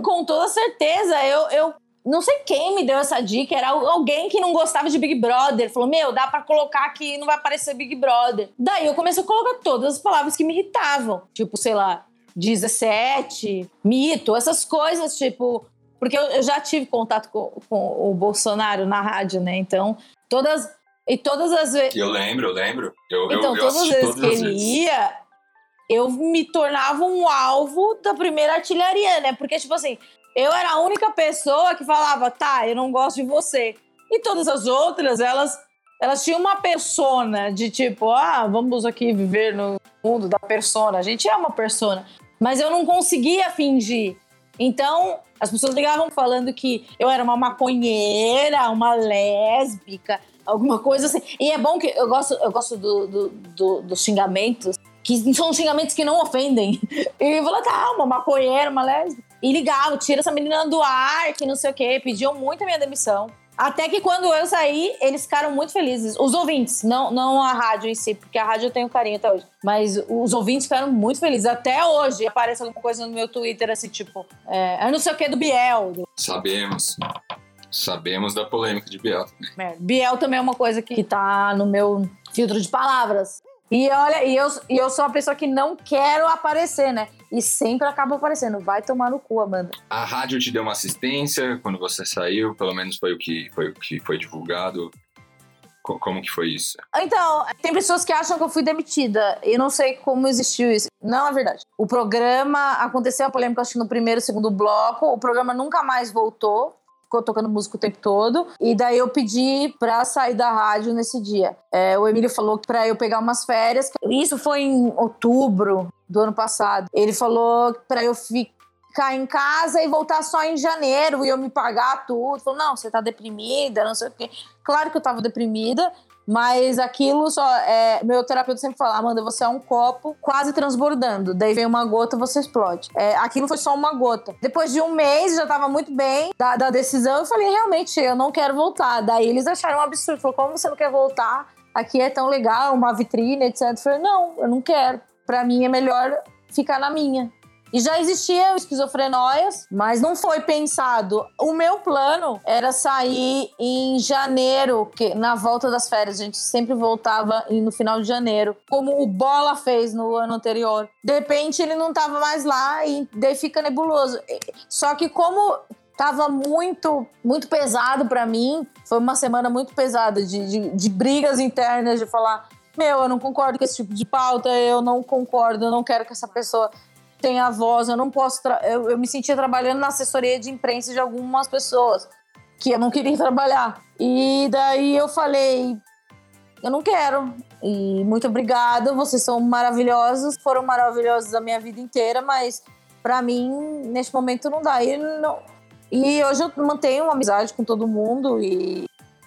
Com toda certeza. Eu, eu não sei quem me deu essa dica. Era alguém que não gostava de Big Brother. Falou: Meu, dá pra colocar aqui não vai aparecer Big Brother. Daí eu comecei a colocar todas as palavras que me irritavam. Tipo, sei lá, 17, mito, essas coisas, tipo. Porque eu, eu já tive contato com, com o Bolsonaro na rádio, né? Então, todas. E todas as vezes. Eu lembro, eu lembro. Eu, Então, eu, todas as vezes que todas as ele ia, eu me tornava um alvo da primeira artilharia, né? Porque, tipo assim, eu era a única pessoa que falava, tá, eu não gosto de você. E todas as outras, elas, elas tinham uma persona de tipo, ah, vamos aqui viver no mundo da persona. A gente é uma persona. Mas eu não conseguia fingir. Então, as pessoas ligavam falando que eu era uma maconheira, uma lésbica, alguma coisa assim. E é bom que eu gosto, eu gosto do, do- do- dos xingamentos, que são xingamentos que não ofendem. E eu falava, tá, uma maconheira, uma lésbica. E ligavam, tira essa menina do ar, que não sei o quê. Pediam muito a minha demissão. Até que quando eu saí, eles ficaram muito felizes. Os ouvintes, não, não a rádio em si, porque a rádio eu tenho carinho até hoje. Mas os ouvintes ficaram muito felizes. Até hoje aparece alguma coisa no meu Twitter, assim, tipo, é, eu não sei o que do Biel. Sabemos. Sabemos da polêmica de Biel também. merda. Biel também é uma coisa que tá no meu filtro de palavras. E olha, e eu, e eu sou uma pessoa que não quero aparecer, né? E sempre acaba aparecendo. Vai tomar no cu, Amanda. A rádio te deu uma assistência quando você saiu, pelo menos foi o que foi, o que foi divulgado. Co- Como que foi isso? Então, tem pessoas que acham que eu fui demitida. Eu não sei como existiu isso. Não é verdade. O programa aconteceu a polêmica, acho que no primeiro segundo bloco. O programa nunca mais voltou. Ficou tocando música o tempo todo. E daí eu pedi pra sair da rádio nesse dia. É, o Emílio falou pra eu pegar umas férias. Isso foi em outubro do ano passado. Ele falou pra eu ficar em casa e voltar só em janeiro e eu me pagar tudo. Falou, não, você tá deprimida, não sei o quê. Claro que eu tava deprimida, mas aquilo só. É, meu terapeuta sempre fala: Amanda, você é um copo quase transbordando. Daí vem uma gota, você explode. É, aquilo foi só uma gota. Depois de um mês, já tava muito bem da, da decisão. Eu falei: realmente, eu não quero voltar. Daí eles acharam um absurdo. Falou: como você não quer voltar? Aqui é tão legal, uma vitrine, etc. Eu falei: não, eu não quero. Pra mim é melhor ficar na minha. E já existia esquizofrenóias, mas não foi pensado. O meu plano era sair em janeiro, que na volta das férias. A gente sempre voltava no final de janeiro, como o Bola fez no ano anterior. De repente ele não tava mais lá e daí fica nebuloso. Só que como tava muito, muito pesado pra mim, foi uma semana muito pesada de, de, de brigas internas, de falar. Meu, eu não concordo com esse tipo de pauta, eu não concordo, eu não quero que essa pessoa tenha voz, eu não posso. Eu, eu me sentia trabalhando na assessoria de imprensa de algumas pessoas que eu não queria trabalhar. E daí eu falei, eu não quero. E muito obrigada, vocês são maravilhosos, foram maravilhosos a minha vida inteira, mas pra mim, neste momento, não dá. E, não... e hoje eu mantenho uma amizade com todo mundo e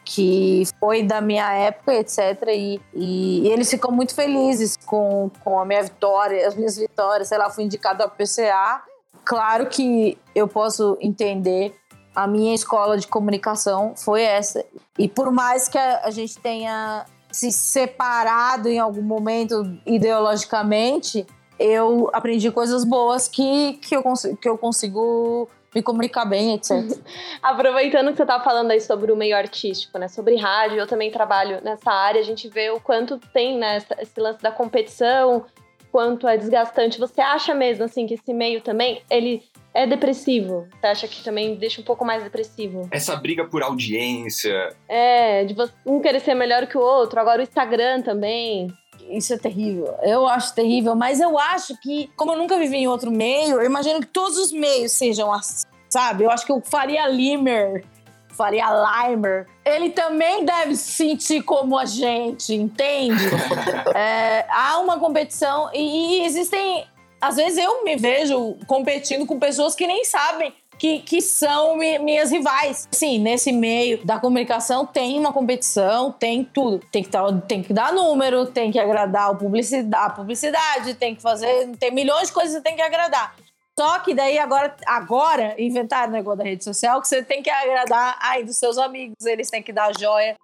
que foi da minha época, etc. E, e eles ficam muito felizes com, com a minha vitória, as minhas vitórias. Sei lá, fui indicado a PCA. Claro que eu posso entender. A minha escola de comunicação foi essa. E por mais que a, a gente tenha se separado em algum momento ideologicamente, eu aprendi coisas boas que, que, eu, que eu consigo me comunicar bem, etc. Aproveitando que você tá falando aí sobre o meio artístico, né? Sobre rádio, eu também trabalho nessa área, a gente vê o quanto tem, né, esse lance da competição, quanto é desgastante. Você acha mesmo, assim, que esse meio também, ele é depressivo? Você acha que também deixa um pouco mais depressivo? Essa briga por audiência. É, de você um querer ser melhor que o outro, agora o Instagram também. Isso é terrível. Eu acho terrível, mas eu acho que, como eu nunca vivi em outro meio, eu imagino que todos os meios sejam, ass- sabe? Eu acho que o Faria Limer, Faria Limer, ele também deve se sentir como a gente, entende? é, há uma competição e, e existem. Às vezes eu me vejo competindo com pessoas que nem sabem que, que são mi, minhas rivais. Sim, nesse meio da comunicação tem uma competição, tem tudo. Tem que, tá, tem que dar número, tem que agradar o publicidade, a publicidade, tem que fazer. Tem milhões de coisas que tem que agradar. Só que daí agora, agora inventaram o negócio da rede social que você tem que agradar aí dos seus amigos, eles têm que dar joia.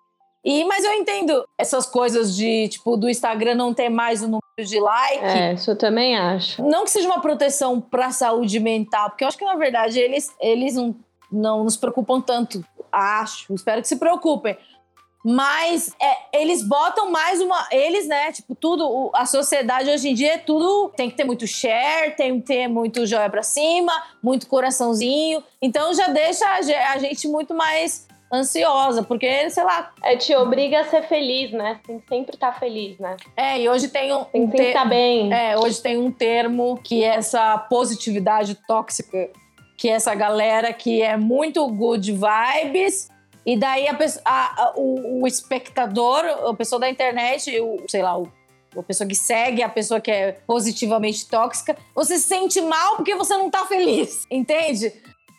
E, mas eu entendo essas coisas de, tipo, do Instagram não ter mais o número de like. É, isso eu também acho. Não que seja uma proteção para a saúde mental, porque eu acho que, na verdade, eles, eles não, não nos preocupam tanto. Acho, espero que se preocupem. Mas é, eles botam mais uma. Eles, né? Tipo, tudo. A sociedade hoje em dia é tudo. Tem que ter muito share, tem que ter muito joia pra cima, muito coraçãozinho. Então já deixa a gente muito mais ansiosa, porque, sei lá. É, te obriga a ser feliz, né? Tem que sempre estar tá feliz, né? É, e hoje tem um. Tem que ter... estar bem. É, hoje tem um termo que é essa positividade tóxica, que é essa galera que é muito good vibes e daí a, a, a, o, o, espectador, a pessoa da internet, o, sei lá, o, a pessoa que segue, a pessoa que é positivamente tóxica, você se sente mal porque você não tá feliz, entende?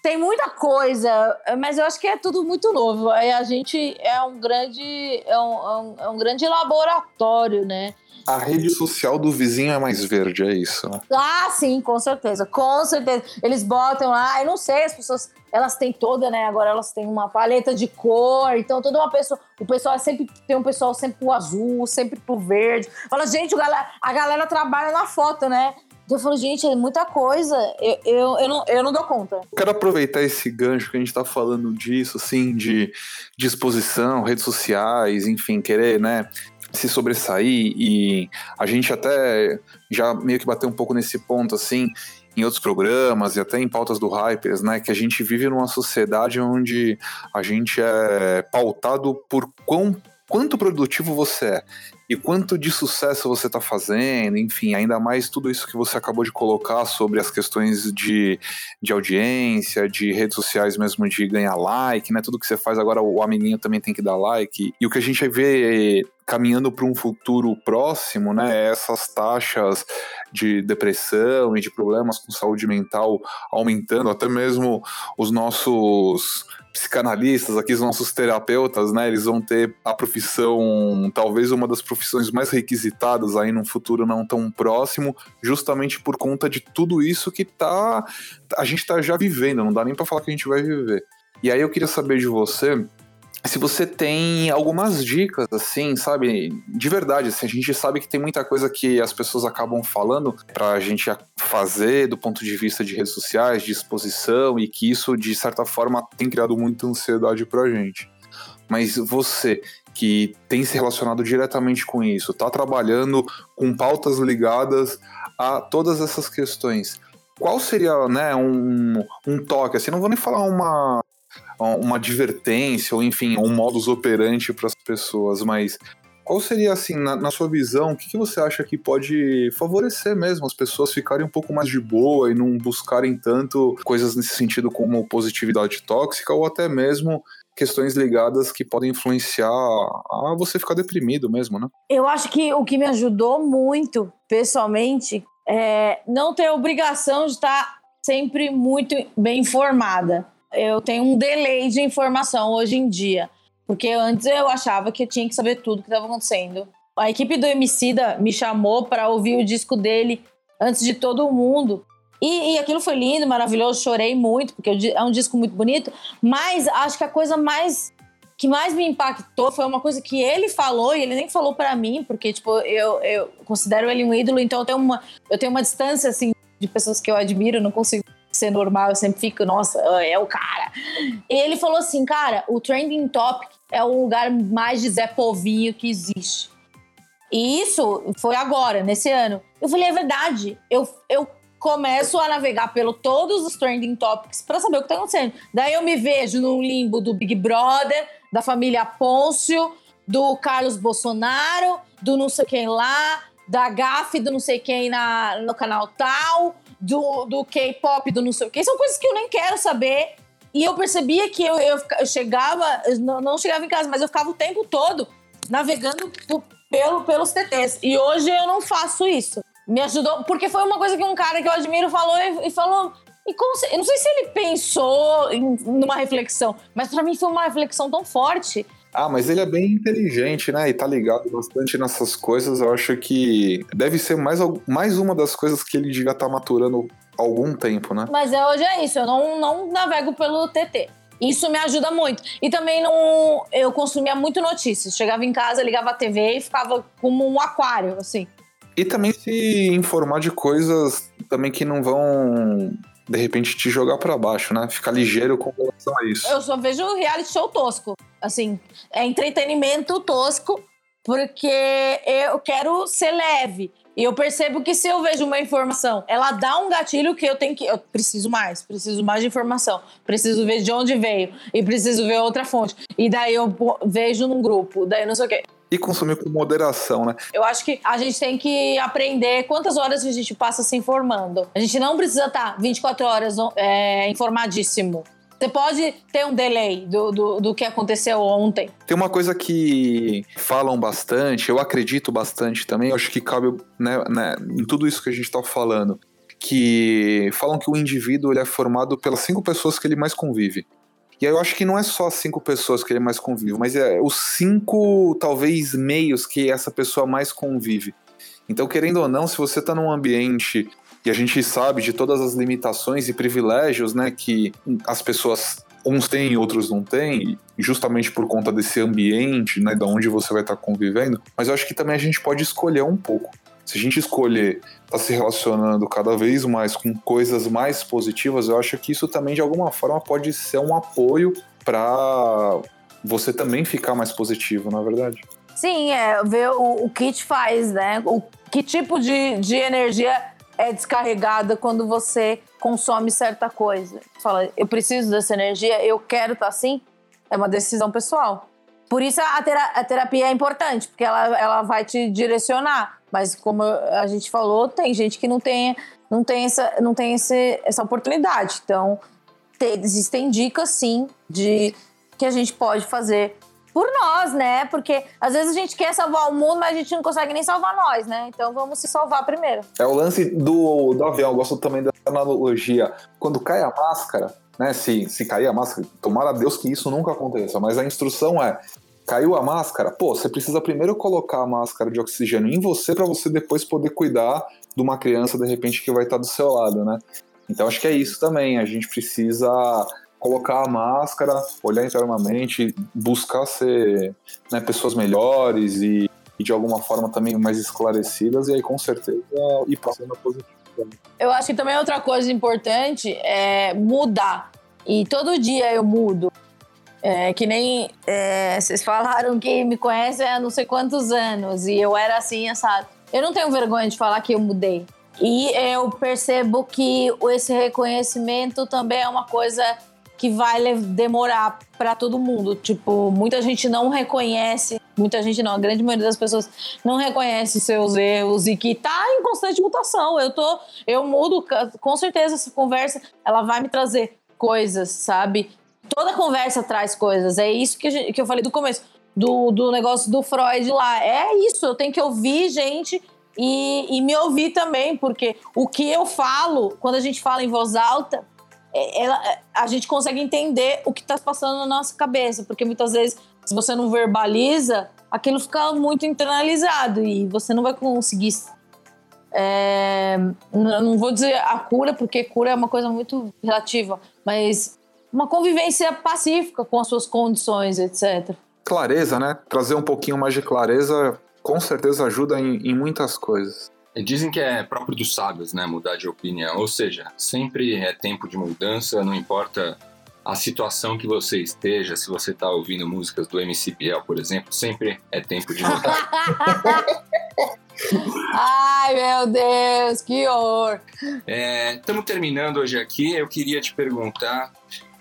Tem muita coisa, mas eu acho que é tudo muito novo. A gente é um grande, é um, é um, é um grande laboratório, né? A rede social do vizinho é mais verde, é isso, né? Ah, sim, com certeza. Com certeza. Eles botam lá, eu não sei, as pessoas, elas têm toda, né? Agora elas têm uma paleta de cor, então toda uma pessoa. O pessoal é sempre tem um pessoal sempre pro azul, sempre pro verde. Fala, gente, a galera trabalha na foto, né? Eu falo, gente, é muita coisa. Eu, eu, eu, não, eu não dou conta. Quero aproveitar esse gancho que a gente tá falando disso, assim, de disposição, redes sociais, enfim, querer, né, se sobressair e a gente até já meio que bateu um pouco nesse ponto assim em outros programas e até em pautas do Hypers, né, que a gente vive numa sociedade onde a gente é pautado por quão quanto produtivo você é e quanto de sucesso você está fazendo, enfim, ainda mais tudo isso que você acabou de colocar sobre as questões de, de audiência, de redes sociais mesmo, de ganhar like, né? Tudo que você faz agora, o amiguinho também tem que dar like. E o que a gente vê caminhando para um futuro próximo, né? É essas taxas de depressão e de problemas com saúde mental aumentando, até mesmo os nossos psicanalistas, aqui os nossos terapeutas, né, eles vão ter a profissão, talvez uma das profissões mais requisitadas aí num futuro não tão próximo, justamente por conta de tudo isso que tá a gente tá já vivendo, não dá nem para falar que a gente vai viver. E aí eu queria saber de você, se você tem algumas dicas, assim, sabe? De verdade, assim, a gente sabe que tem muita coisa que as pessoas acabam falando pra gente fazer do ponto de vista de redes sociais, de exposição, e que isso, de certa forma, tem criado muita ansiedade pra gente. Mas você, que tem se relacionado diretamente com isso, tá trabalhando com pautas ligadas a todas essas questões, qual seria né, um, um toque? Assim, não vou nem falar uma, uma advertência, ou enfim, um modus operandi para as pessoas, mas qual seria, assim, na, na sua visão, o que, que, você acha que pode favorecer mesmo as pessoas ficarem um pouco mais de boa e não buscarem tanto coisas nesse sentido como positividade tóxica ou até mesmo questões ligadas que podem influenciar a você ficar deprimido mesmo, né? Eu acho que o que me ajudou muito, pessoalmente, é não ter obrigação de estar sempre muito bem informada eu tenho um delay de informação hoje em dia. Porque antes eu achava que eu tinha que saber tudo que estava acontecendo. A equipe do Emicida me chamou para ouvir o disco dele antes de todo mundo. E, e, aquilo foi lindo, maravilhoso, chorei muito, porque é um disco muito bonito. Mas acho que a coisa mais que mais me impactou foi uma coisa que ele falou, e ele nem falou para mim, porque tipo, eu, eu considero ele um ídolo, então eu tenho uma, eu tenho uma distância assim de pessoas que eu admiro, não consigo ser normal, eu sempre fico, nossa, é o cara. Ele falou assim, cara, o Trending Topic é o lugar mais de Zé Povinho que existe. E isso foi agora, nesse ano. Eu falei, é verdade. Eu, eu começo a navegar pelo todos os trending topics para saber o que tá acontecendo. Daí eu me vejo no limbo do Big Brother, da família Pôncio, do Carlos Bolsonaro, do não sei quem lá, da GAF do não sei quem na, no canal tal, do, do K-pop, do não sei o que. São coisas que eu nem quero saber. E eu percebia que eu, eu, chegava, não, não chegava em casa, mas eu ficava o tempo todo navegando pelo, pelos TTs. E hoje eu não faço isso. Me ajudou, porque foi uma coisa que um cara que eu admiro falou e, e falou. E como se, eu não sei se ele pensou em, numa reflexão, mas para mim foi uma reflexão tão forte. Ah, mas ele é bem inteligente, né? E tá ligado bastante nessas coisas. Eu acho que deve ser mais, mais uma das coisas que ele devia estar tá maturando algum tempo, né? Mas é, hoje é isso, eu não, não navego pelo TT. Isso me ajuda muito. E também não, eu consumia muito notícias. Chegava em casa, ligava a TV e ficava como um aquário, assim. E também se informar de coisas também que não vão de repente te jogar para baixo, né? Ficar ligeiro com relação a isso. Eu só vejo reality show tosco. Assim, é entretenimento tosco, porque eu quero ser leve. E eu percebo que se eu vejo uma informação, ela dá um gatilho que eu tenho que. Eu preciso mais, preciso mais de informação, preciso ver de onde veio, e preciso ver outra fonte. E daí eu vejo num grupo, daí não sei o quê e consumir com moderação, né? Eu acho que a gente tem que aprender quantas horas a gente passa se informando. A gente não precisa estar 24 horas é, informadíssimo. Você pode ter um delay do, do, do, que aconteceu ontem. Tem uma coisa que falam bastante, eu acredito bastante também, acho que cabe né, né, em tudo isso que a gente está falando, que falam que o indivíduo ele é formado pelas cinco pessoas que ele mais convive. E eu acho que não é só as cinco pessoas que ele mais convive, mas é os cinco, talvez, meios que essa pessoa mais convive. Então, querendo ou não, se você está num ambiente e a gente sabe de todas as limitações e privilégios né, que as pessoas uns têm e outros não têm, justamente por conta desse ambiente, né, da onde você vai estar tá convivendo, mas eu acho que também a gente pode escolher um pouco. Se a gente escolher estar tá se relacionando cada vez mais com coisas mais positivas, eu acho que isso também de alguma forma pode ser um apoio para você também ficar mais positivo, não é verdade? Sim, é ver o, o que te faz, né? O que tipo de, de energia é descarregada quando você consome certa coisa. Fala, eu preciso dessa energia, eu quero estar tá assim. É uma decisão pessoal. Por isso a, a terapia é importante, porque ela, ela vai te direcionar. Mas como a gente falou, tem gente que não tem, não tem, essa, não tem esse, essa oportunidade. Então, tem, existem dicas, sim, de que a gente pode fazer por nós, né? Porque às vezes a gente quer salvar o mundo, mas a gente não consegue nem salvar nós, né? Então vamos se salvar primeiro. É o lance do, do avião, eu gosto também dessa analogia. Quando cai a máscara, né? Se, se cair a máscara, tomara a Deus que isso nunca aconteça, mas a instrução é Caiu a máscara? Pô, você precisa primeiro colocar a máscara de oxigênio em você para você depois poder cuidar de uma criança de repente que vai estar do seu lado, né? Então acho que é isso também. A gente precisa colocar a máscara, olhar internamente, buscar ser né, pessoas melhores e, e, de alguma forma também mais esclarecidas e aí com certeza ir passando a positiva. Eu acho que também outra coisa importante é mudar. E todo dia eu mudo. É, que nem é, vocês falaram que me conhecem há não sei quantos anos e eu era assim, sabe? Eu não tenho vergonha de falar que eu mudei. E eu percebo que esse reconhecimento também é uma coisa que vai demorar para todo mundo. Tipo, muita gente não reconhece, muita gente não, a grande maioria das pessoas não reconhece seus erros e que tá em constante mutação. Eu tô, eu mudo, com certeza essa conversa, ela vai me trazer coisas, sabe? toda conversa traz coisas. É isso que, gente, que eu falei do começo, do, do negócio do Freud lá. É isso, eu tenho que ouvir gente e, e me ouvir também, porque o que eu falo, quando a gente fala em voz alta, ela, é, a gente consegue entender o que está passando na nossa cabeça, porque muitas vezes, se você não verbaliza, aquilo fica muito internalizado e você não vai conseguir. É, não vou dizer a cura, porque cura é uma coisa muito relativa, mas uma convivência pacífica com as suas condições, etc. Clareza, né? Trazer um pouquinho mais de clareza com certeza ajuda em, em muitas coisas. Dizem que é próprio dos sábios, né? Mudar de opinião. Ou seja, sempre é tempo de mudança, não importa a situação que você esteja, se você está ouvindo músicas do MC Biel, por exemplo, sempre é tempo de mudar. Ai, meu Deus, que horror! Estamos é, terminando hoje aqui. Eu queria te perguntar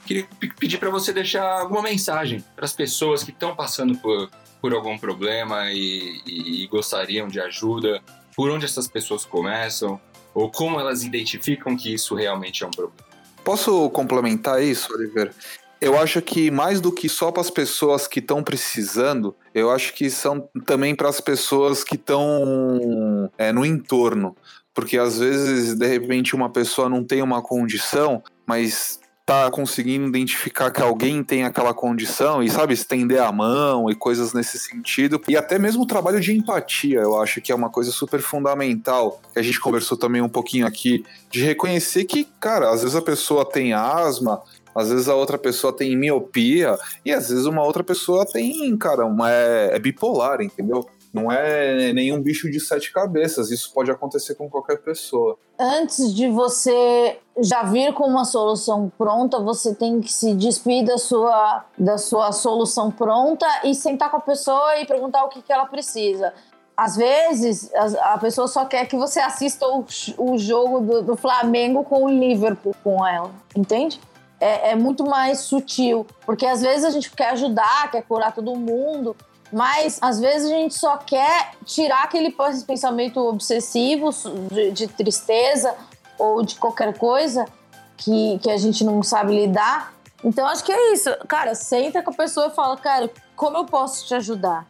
queria pedir para você deixar alguma mensagem para as pessoas que estão passando por, por algum problema e, e, e, gostariam de ajuda. Por onde essas pessoas começam? Ou como elas identificam que isso realmente é um problema? Posso complementar isso, Oliver? Eu acho que mais do que só para as pessoas que estão precisando, eu acho que são também para as pessoas que estão é, no entorno. Porque às vezes, de repente, uma pessoa não tem uma condição, mas tá conseguindo identificar que alguém tem aquela condição e, sabe, estender a mão e coisas nesse sentido. E até mesmo o trabalho de empatia, eu acho que é uma coisa super fundamental, que a gente conversou também um pouquinho aqui, de reconhecer que, cara, às vezes a pessoa tem asma, às vezes a outra pessoa tem miopia e às vezes uma outra pessoa tem, cara, uma, é, é bipolar, entendeu? Não é nenhum bicho de sete cabeças. Isso pode acontecer com qualquer pessoa. Antes de você já vir com uma solução pronta, você tem que se despir da sua, da sua solução pronta e sentar com a pessoa e perguntar o que, que ela precisa. Às vezes, a, pessoa só quer que você assista o, o jogo do, do Flamengo com o Liverpool com ela, entende? É, é, muito mais sutil. Porque às vezes a gente quer ajudar, quer curar todo mundo, mas às vezes a gente só quer tirar aquele pensamento obsessivo de, de tristeza ou de qualquer coisa que, que a gente não sabe lidar. Então acho que é isso. Cara, senta com a pessoa e fala, cara, como eu posso te ajudar?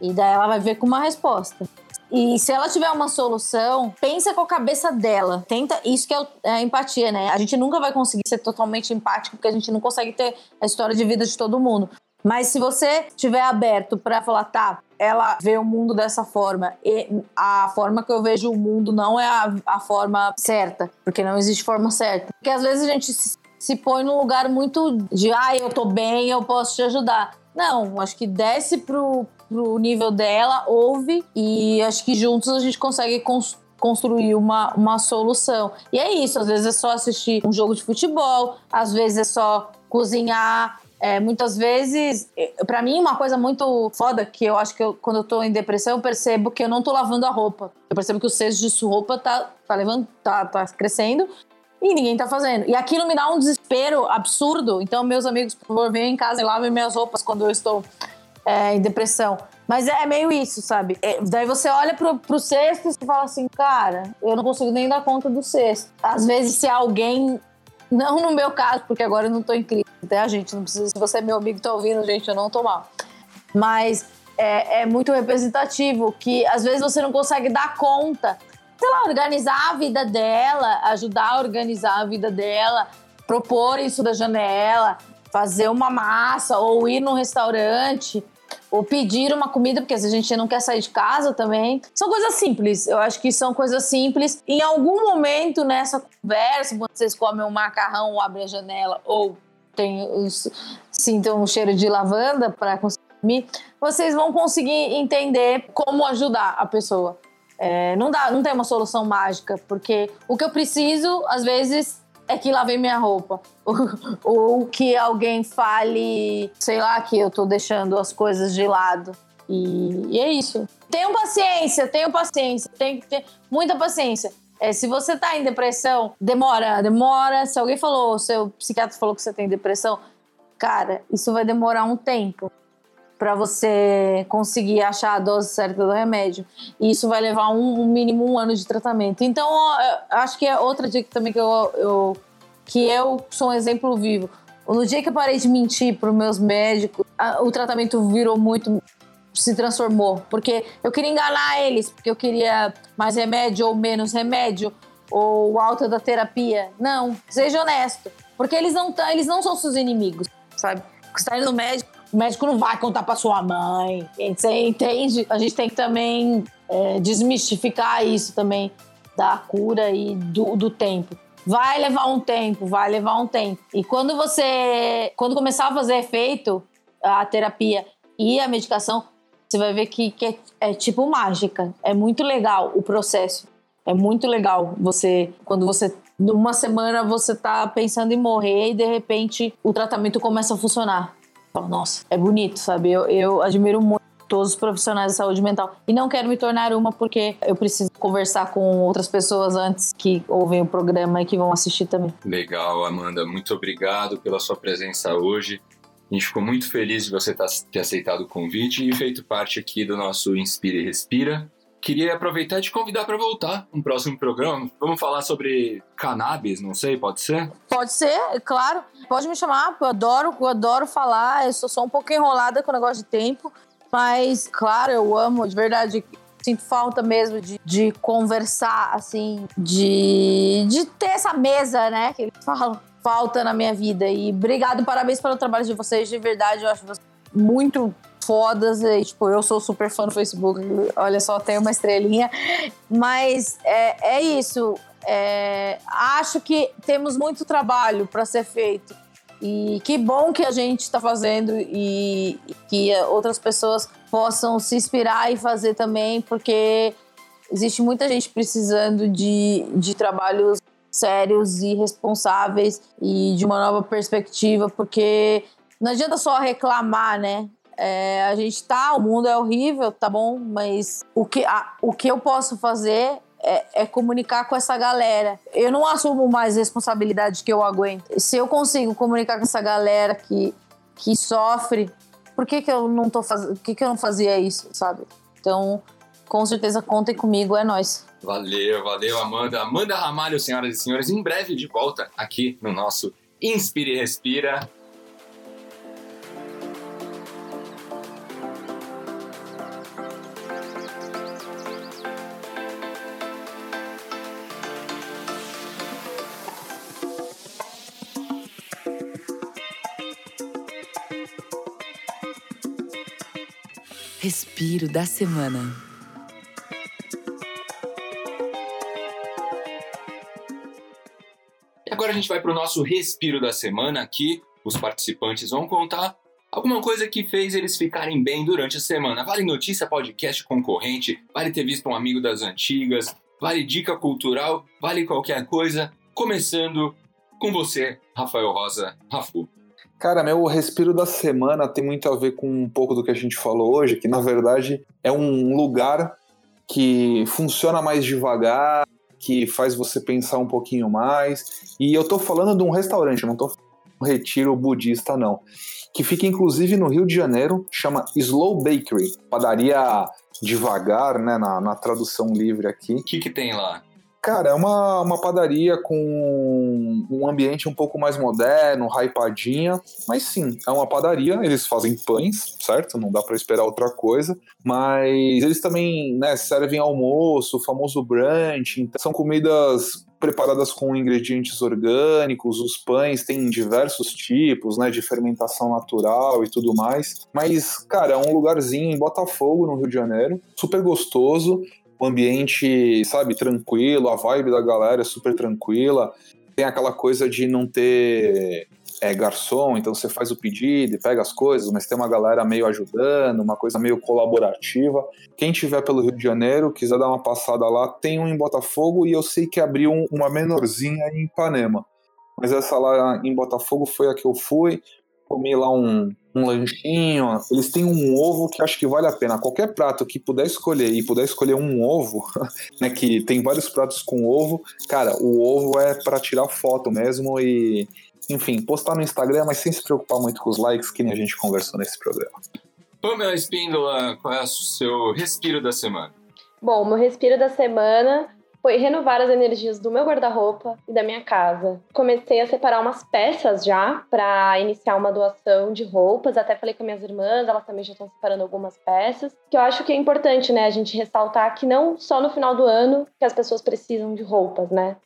E daí ela vai ver com uma resposta. E se ela tiver uma solução, pensa com a cabeça dela. Tenta. Isso que é, é a empatia, né? A gente nunca vai conseguir ser totalmente empático, porque a gente não consegue ter a história de vida de todo mundo. Mas se você estiver aberto para falar, tá, ela vê o mundo dessa forma e a forma que eu vejo o mundo não é a, a forma certa, porque não existe forma certa. Porque às vezes a gente se, se põe num lugar muito de, ah, eu tô bem, eu posso te ajudar. Não, acho que desce pro, pro nível dela, ouve e acho que juntos a gente consegue construir construir uma, uma solução. E é isso, às vezes é só assistir um jogo de futebol, às vezes é só cozinhar, é, muitas vezes, para mim, uma coisa muito foda que eu acho que eu, quando eu tô em depressão, eu percebo que eu não tô lavando a roupa. Eu percebo que o cesto de roupa tá, tá, levando, tá, tá crescendo e ninguém tá fazendo. E aquilo me dá um desespero absurdo. Então, meus amigos, por favor, venham em casa e lavem minhas roupas quando eu estou é, em depressão. Mas é, meio isso, sabe? É, daí você olha pro, pro cesto e fala assim, cara, eu não consigo nem dar conta do cesto. Às vezes, se alguém não no meu caso, porque agora eu não tô em crise, tá, gente? Não precisa, se você é meu amigo e tá ouvindo, gente, eu não tô mal. Mas é, é muito representativo que às vezes você não consegue dar conta, sei lá, organizar a vida dela, ajudar a organizar a vida dela, propor isso da janela, fazer uma massa ou ir num restaurante ou pedir uma comida, porque a gente não quer sair de casa também. São coisas simples. Eu acho que são coisas simples. Em algum momento nessa conversa, quando vocês comem um macarrão, abrem a janela ou tem os, sintam um cheiro de lavanda para consumir, vocês vão conseguir entender como ajudar a pessoa. É, não dá, não tem uma solução mágica, porque o que eu preciso, às vezes, é que lavei minha roupa. Ou que alguém fale, sei lá, que eu tô deixando as coisas de lado. E, e é isso. Tenham paciência, tenham paciência, tem que ter muita paciência. É, se você tá em depressão, demora, demora. Se alguém falou, seu psiquiatra falou que você tem depressão, cara, isso vai demorar um tempo para você conseguir achar a dose certa do remédio. E isso vai levar um, um mínimo um ano de tratamento. Então, acho que é outra dica também que eu, eu, que eu sou um exemplo vivo. No dia que eu parei de mentir para os meus médicos, a, o tratamento virou muito se transformou, porque eu queria enganar eles, porque eu queria mais remédio ou menos remédio ou alta da terapia. Não, seja honesto, porque eles não eles não são seus inimigos, sabe? Você está indo no médico, o médico não vai contar para sua mãe. Você entende? A gente tem que também é, desmistificar isso também da cura e do, do tempo. Vai levar um tempo, vai levar um tempo. E quando você, quando começar a fazer efeito a terapia e a medicação, você vai ver que, que é, é tipo mágica. É muito legal o processo. É muito legal você, quando você numa semana você tá pensando em morrer e de repente o tratamento começa a funcionar. Falo, nossa, é bonito, sabe? Eu, eu admiro muito todos os profissionais de saúde mental. E não quero me tornar uma porque eu preciso conversar com outras pessoas antes que ouvem o programa e que vão assistir também. Legal, Amanda. Muito obrigado pela sua presença hoje. A gente ficou muito feliz de você tá, ter aceitado o convite e feito parte aqui do nosso Inspira e Respira. Queria aproveitar e te convidar para voltar no próximo programa. Vamos falar sobre cannabis, não sei, pode ser? Pode ser, claro. Pode me chamar, eu adoro, eu adoro falar. Eu sou só um pouco enrolada com o negócio de tempo. Mas, claro, eu amo, de verdade. Sinto falta mesmo de, de conversar, assim, de, de ter essa mesa, né? Que eles falam. Falta na minha vida. E obrigado, parabéns pelo trabalho de vocês, de verdade. Eu acho vocês muito fodas. E, tipo, eu sou super fã do Facebook. Olha só, tem uma estrelinha. Mas é, é isso. É, acho que temos muito trabalho para ser feito. E que bom que a gente está fazendo e, que outras pessoas possam se inspirar e fazer também, porque existe muita gente precisando de, de trabalhos sérios e responsáveis e de uma nova perspectiva, porque não adianta só reclamar, né? É, a gente tá, o mundo é horrível, tá bom, mas o que, a, o que eu posso fazer é, é, comunicar com essa galera. Eu não assumo mais responsabilidade que eu aguento. Se eu consigo comunicar com essa galera que, que sofre, por que, que eu não tô fazendo. Por que, que eu não fazia isso, sabe? Então, com certeza contem comigo, é nós. Valeu, valeu, Amanda. Amanda Ramalho, senhoras e senhores, em breve de volta aqui no nosso Inspire e Respira. Respiro da semana. E agora a gente vai para o nosso respiro da semana. Aqui os participantes vão contar alguma coisa que fez eles ficarem bem durante a semana. Vale notícia, podcast concorrente, vale ter visto um amigo das antigas, vale dica cultural, vale qualquer coisa. Começando com você, Rafael Rosa Rafu. Cara, meu respiro da semana tem muito a ver com um pouco do que a gente falou hoje, que na verdade é um lugar que funciona mais devagar, que faz você pensar um pouquinho mais. E eu tô falando de um restaurante, não tô falando de um retiro budista, não. Que fica inclusive no Rio de Janeiro, chama Slow Bakery, padaria devagar, né, na, na tradução livre aqui. O que, que tem lá? Cara, é uma, uma padaria com um ambiente um pouco mais moderno, hypadinha, mas sim, é uma padaria, eles fazem pães, certo? Não dá para esperar outra coisa, mas eles também né, servem almoço, famoso brunch, então são comidas preparadas com ingredientes orgânicos, os pães têm diversos tipos, né, de fermentação natural e tudo mais. Mas, cara, é um lugarzinho em Botafogo, no Rio de Janeiro, super gostoso ambiente, sabe, tranquilo, a vibe da galera é super tranquila. Tem aquela coisa de não ter é, garçom, então você faz o pedido e pega as coisas, mas tem uma galera meio ajudando, uma coisa meio colaborativa. Quem tiver pelo Rio de Janeiro, quiser dar uma passada lá, tem um em Botafogo e eu sei que abriu uma menorzinha em Ipanema. Mas essa lá em Botafogo foi a que eu fui comi lá um, um lanchinho. Eles têm um ovo que acho que vale a pena. Qualquer prato que puder escolher e puder escolher um ovo, né? Que tem vários pratos com ovo. Cara, o ovo é para tirar foto mesmo e, enfim, postar no Instagram, mas sem se preocupar muito com os likes, que nem a gente conversou nesse programa. Pamela Espíndola, qual é o seu respiro da semana? Bom, meu respiro da semana foi renovar as energias do meu guarda-roupa e da minha casa. Comecei a separar umas peças já para iniciar uma doação de roupas. Até falei com minhas irmãs, elas também já estão separando algumas peças. Que eu acho que é importante, né, a gente ressaltar que não só no final do ano que as pessoas precisam de roupas, né?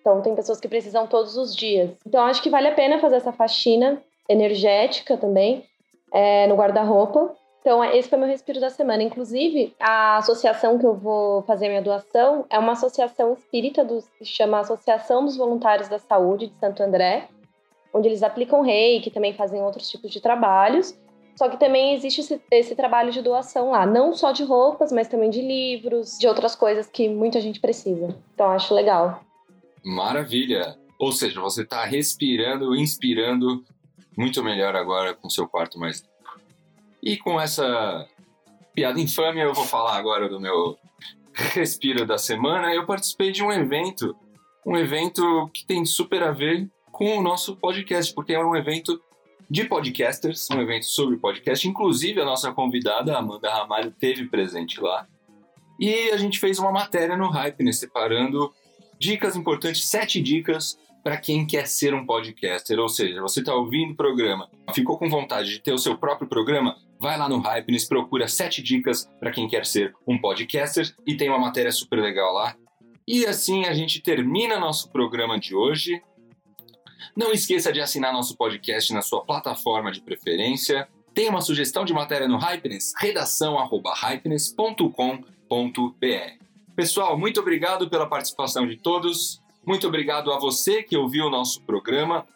Então tem pessoas que precisam todos os dias. Então acho que vale a pena fazer essa faxina energética também é, no guarda-roupa então, esse foi meu respiro da semana. Inclusive, a associação que eu vou fazer minha doação é uma associação espírita do, que chama Associação dos Voluntários da Saúde de Santo André, onde eles aplicam reiki, também fazem outros tipos de trabalhos. Só que também existe esse, esse, trabalho de doação lá, não só de roupas, mas também de livros, de outras coisas que muita gente precisa. Então, acho legal. Maravilha! Ou seja, você está respirando, inspirando muito melhor agora com seu quarto mais e com essa piada infame, eu vou falar agora do meu respiro da semana. Eu participei de um evento, um evento que tem super a ver com o nosso podcast, porque é um evento de podcasters, um evento sobre podcast. Inclusive, a nossa convidada, Amanda Ramalho, teve presente lá. E a gente fez uma matéria no Hype, separando dicas importantes, sete dicas para quem quer ser um podcaster. Ou seja, você está ouvindo o programa, ficou com vontade de ter o seu próprio programa? Vai lá no Hypeness, procura sete dicas para quem quer ser um podcaster e tem uma matéria super legal lá. E assim a gente termina nosso programa de hoje. Não esqueça de assinar nosso podcast na sua plataforma de preferência. Tem uma sugestão de matéria no Hypeness? redação@hypeness.com.br. Pessoal, muito obrigado pela participação de todos. Muito obrigado a você que ouviu o nosso programa.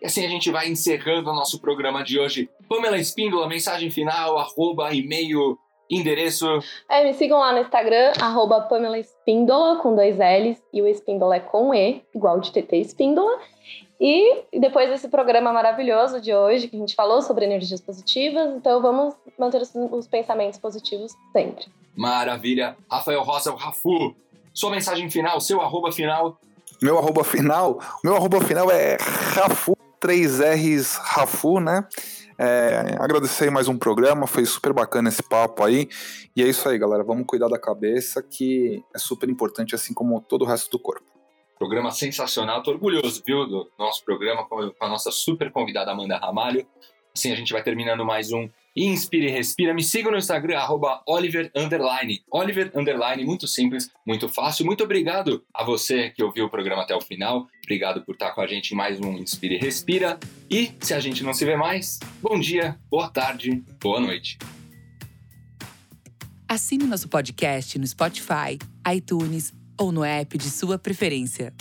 E assim a gente vai encerrando o nosso programa de hoje. Pamela Espíndola, mensagem final, arroba, e-mail, endereço. É, me sigam lá no Instagram, arroba Pamela Espíndola, com dois L's, e o Espíndola é com E, igual de TT Espíndola. E depois desse programa maravilhoso de hoje, que a gente falou sobre energias positivas, então vamos manter os, os pensamentos positivos sempre. Maravilha. Rafael Rosa, o Rafu, sua mensagem final, seu arroba final. Meu arroba final, meu arroba final é Rafu, 3Rs Rafu, né? É, agradecer mais um programa, foi super bacana esse papo aí. E é isso aí, galera. Vamos cuidar da cabeça, que é super importante, assim como todo o resto do corpo. Programa sensacional, tô orgulhoso, viu, do nosso programa com a nossa super convidada Amanda Ramalho. Assim a gente vai terminando mais um Inspire e Respira. Me siga no Instagram, arroba Oliver Underline. Oliver Underline, muito simples, muito fácil. Muito obrigado a você que ouviu o programa até o final. Obrigado por estar com a gente em mais um Inspire e Respira. E se a gente não se vê mais, bom dia, boa tarde, boa noite. Assine nosso podcast no Spotify, iTunes ou no app de sua preferência.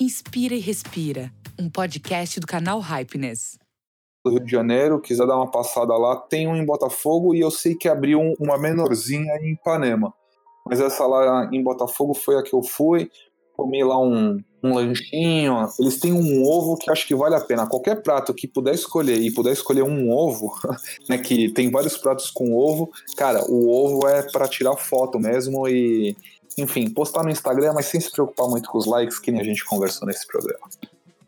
Inspira e Respira, um podcast do canal Hypeness do Rio de Janeiro, quiser dar uma passada lá, tem um em Botafogo e eu sei que abriu uma menorzinha em Ipanema. Mas essa lá em Botafogo foi a que eu fui, comi lá um, um lanchinho. Eles têm um ovo que acho que vale a pena. Qualquer prato que puder escolher e puder escolher um ovo, né, que tem vários pratos com ovo, cara, o ovo é para tirar foto mesmo e, enfim, postar no Instagram, mas sem se preocupar muito com os likes que nem a gente conversou nesse programa.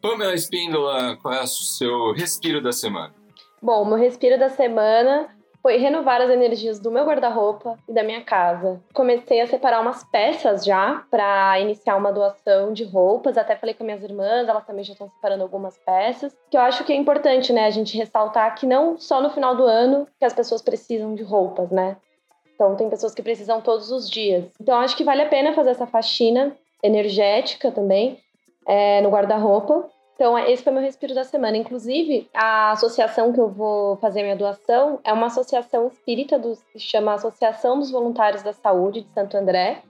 Pamela Espíndola, qual é o seu respiro da semana? Bom, meu respiro da semana foi renovar as energias do meu guarda-roupa e da minha casa. Comecei a separar umas peças já para iniciar uma doação de roupas. Até falei com minhas irmãs, elas também já estão separando algumas peças. Que eu acho que é importante, né, a gente ressaltar que não só no final do ano que as pessoas precisam de roupas, né? Então tem pessoas que precisam todos os dias. Então acho que vale a pena fazer essa faxina energética também é, no guarda-roupa. Então, esse foi meu respiro da semana. Inclusive, a associação que eu vou fazer minha doação é uma associação espírita do, que chama Associação dos Voluntários da Saúde de Santo André,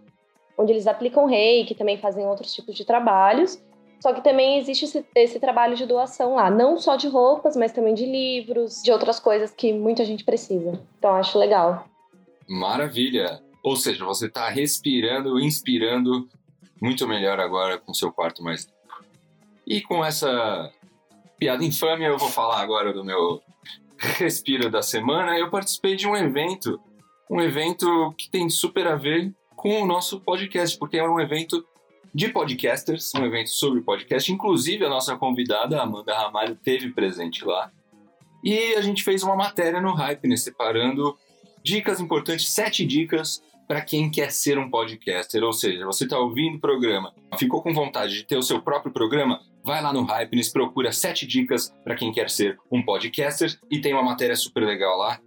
onde eles aplicam reiki, também fazem outros tipos de trabalhos. Só que também existe esse, esse, trabalho de doação lá, não só de roupas, mas também de livros, de outras coisas que muita gente precisa. Então, acho legal. Maravilha! Ou seja, você está respirando, inspirando muito melhor agora com seu quarto mais limpo. E com essa piada infame, eu vou falar agora do meu respiro da semana. Eu participei de um evento, um evento que tem super a ver com o nosso podcast, porque é um evento de podcasters, um evento sobre podcast. Inclusive, a nossa convidada, Amanda Ramalho, teve presente lá. E a gente fez uma matéria no Hype, né, separando dicas importantes, sete dicas para quem quer ser um podcaster. Ou seja, você está ouvindo o programa, ficou com vontade de ter o seu próprio programa? Vai lá no Hypeness, procura sete dicas para quem quer ser um podcaster e tem uma matéria super legal lá.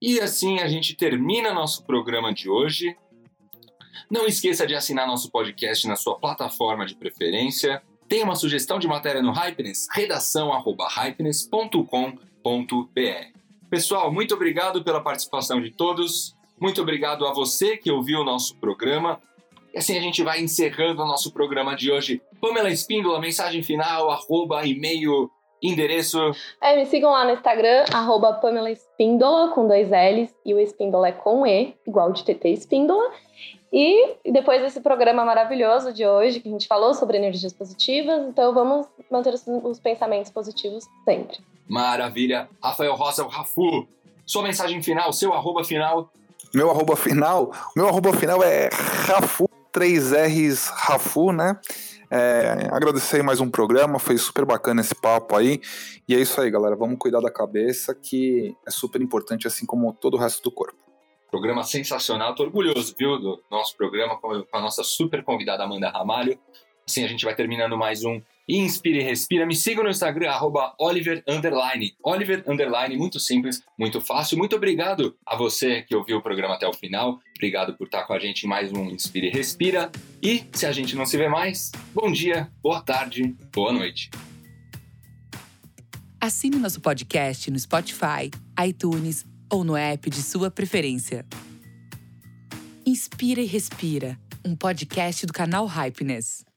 E assim a gente termina nosso programa de hoje. Não esqueça de assinar nosso podcast na sua plataforma de preferência. Tem uma sugestão de matéria no Hypeness? redação@hypeness.com.br. Pessoal, muito obrigado pela participação de todos. Muito obrigado a você que ouviu o nosso programa. E assim a gente vai encerrando o nosso programa de hoje. Pamela Espíndola, mensagem final, arroba, e-mail, endereço. É, me sigam lá no Instagram, arroba Pamela Espíndola, com dois L's, e o Espíndola é com E, igual de TT Espíndola. E depois desse programa maravilhoso de hoje, que a gente falou sobre energias positivas, então vamos manter os, os pensamentos positivos sempre. Maravilha. Rafael Rosa, o Rafu, sua mensagem final, seu arroba final. Meu arroba final, meu arroba final é Rafu, 3Rs Rafu, né? É, agradecer mais um programa, foi super bacana esse papo aí. E é isso aí, galera. Vamos cuidar da cabeça, que é super importante, assim como todo o resto do corpo. Programa sensacional. Tô orgulhoso, viu, do nosso programa com a nossa super convidada Amanda Ramalho. Assim a gente vai terminando mais um Inspire e Respira. Me siga no Instagram, arroba Oliver Underline. Oliver Underline, muito simples, muito fácil. Muito obrigado a você que ouviu o programa até o final. Obrigado por estar com a gente em mais um Inspire e Respira. E se a gente não se vê mais, bom dia, boa tarde, boa noite. Assine nosso podcast no Spotify, iTunes ou no app de sua preferência. Inspira e Respira, um podcast do canal Hypeness.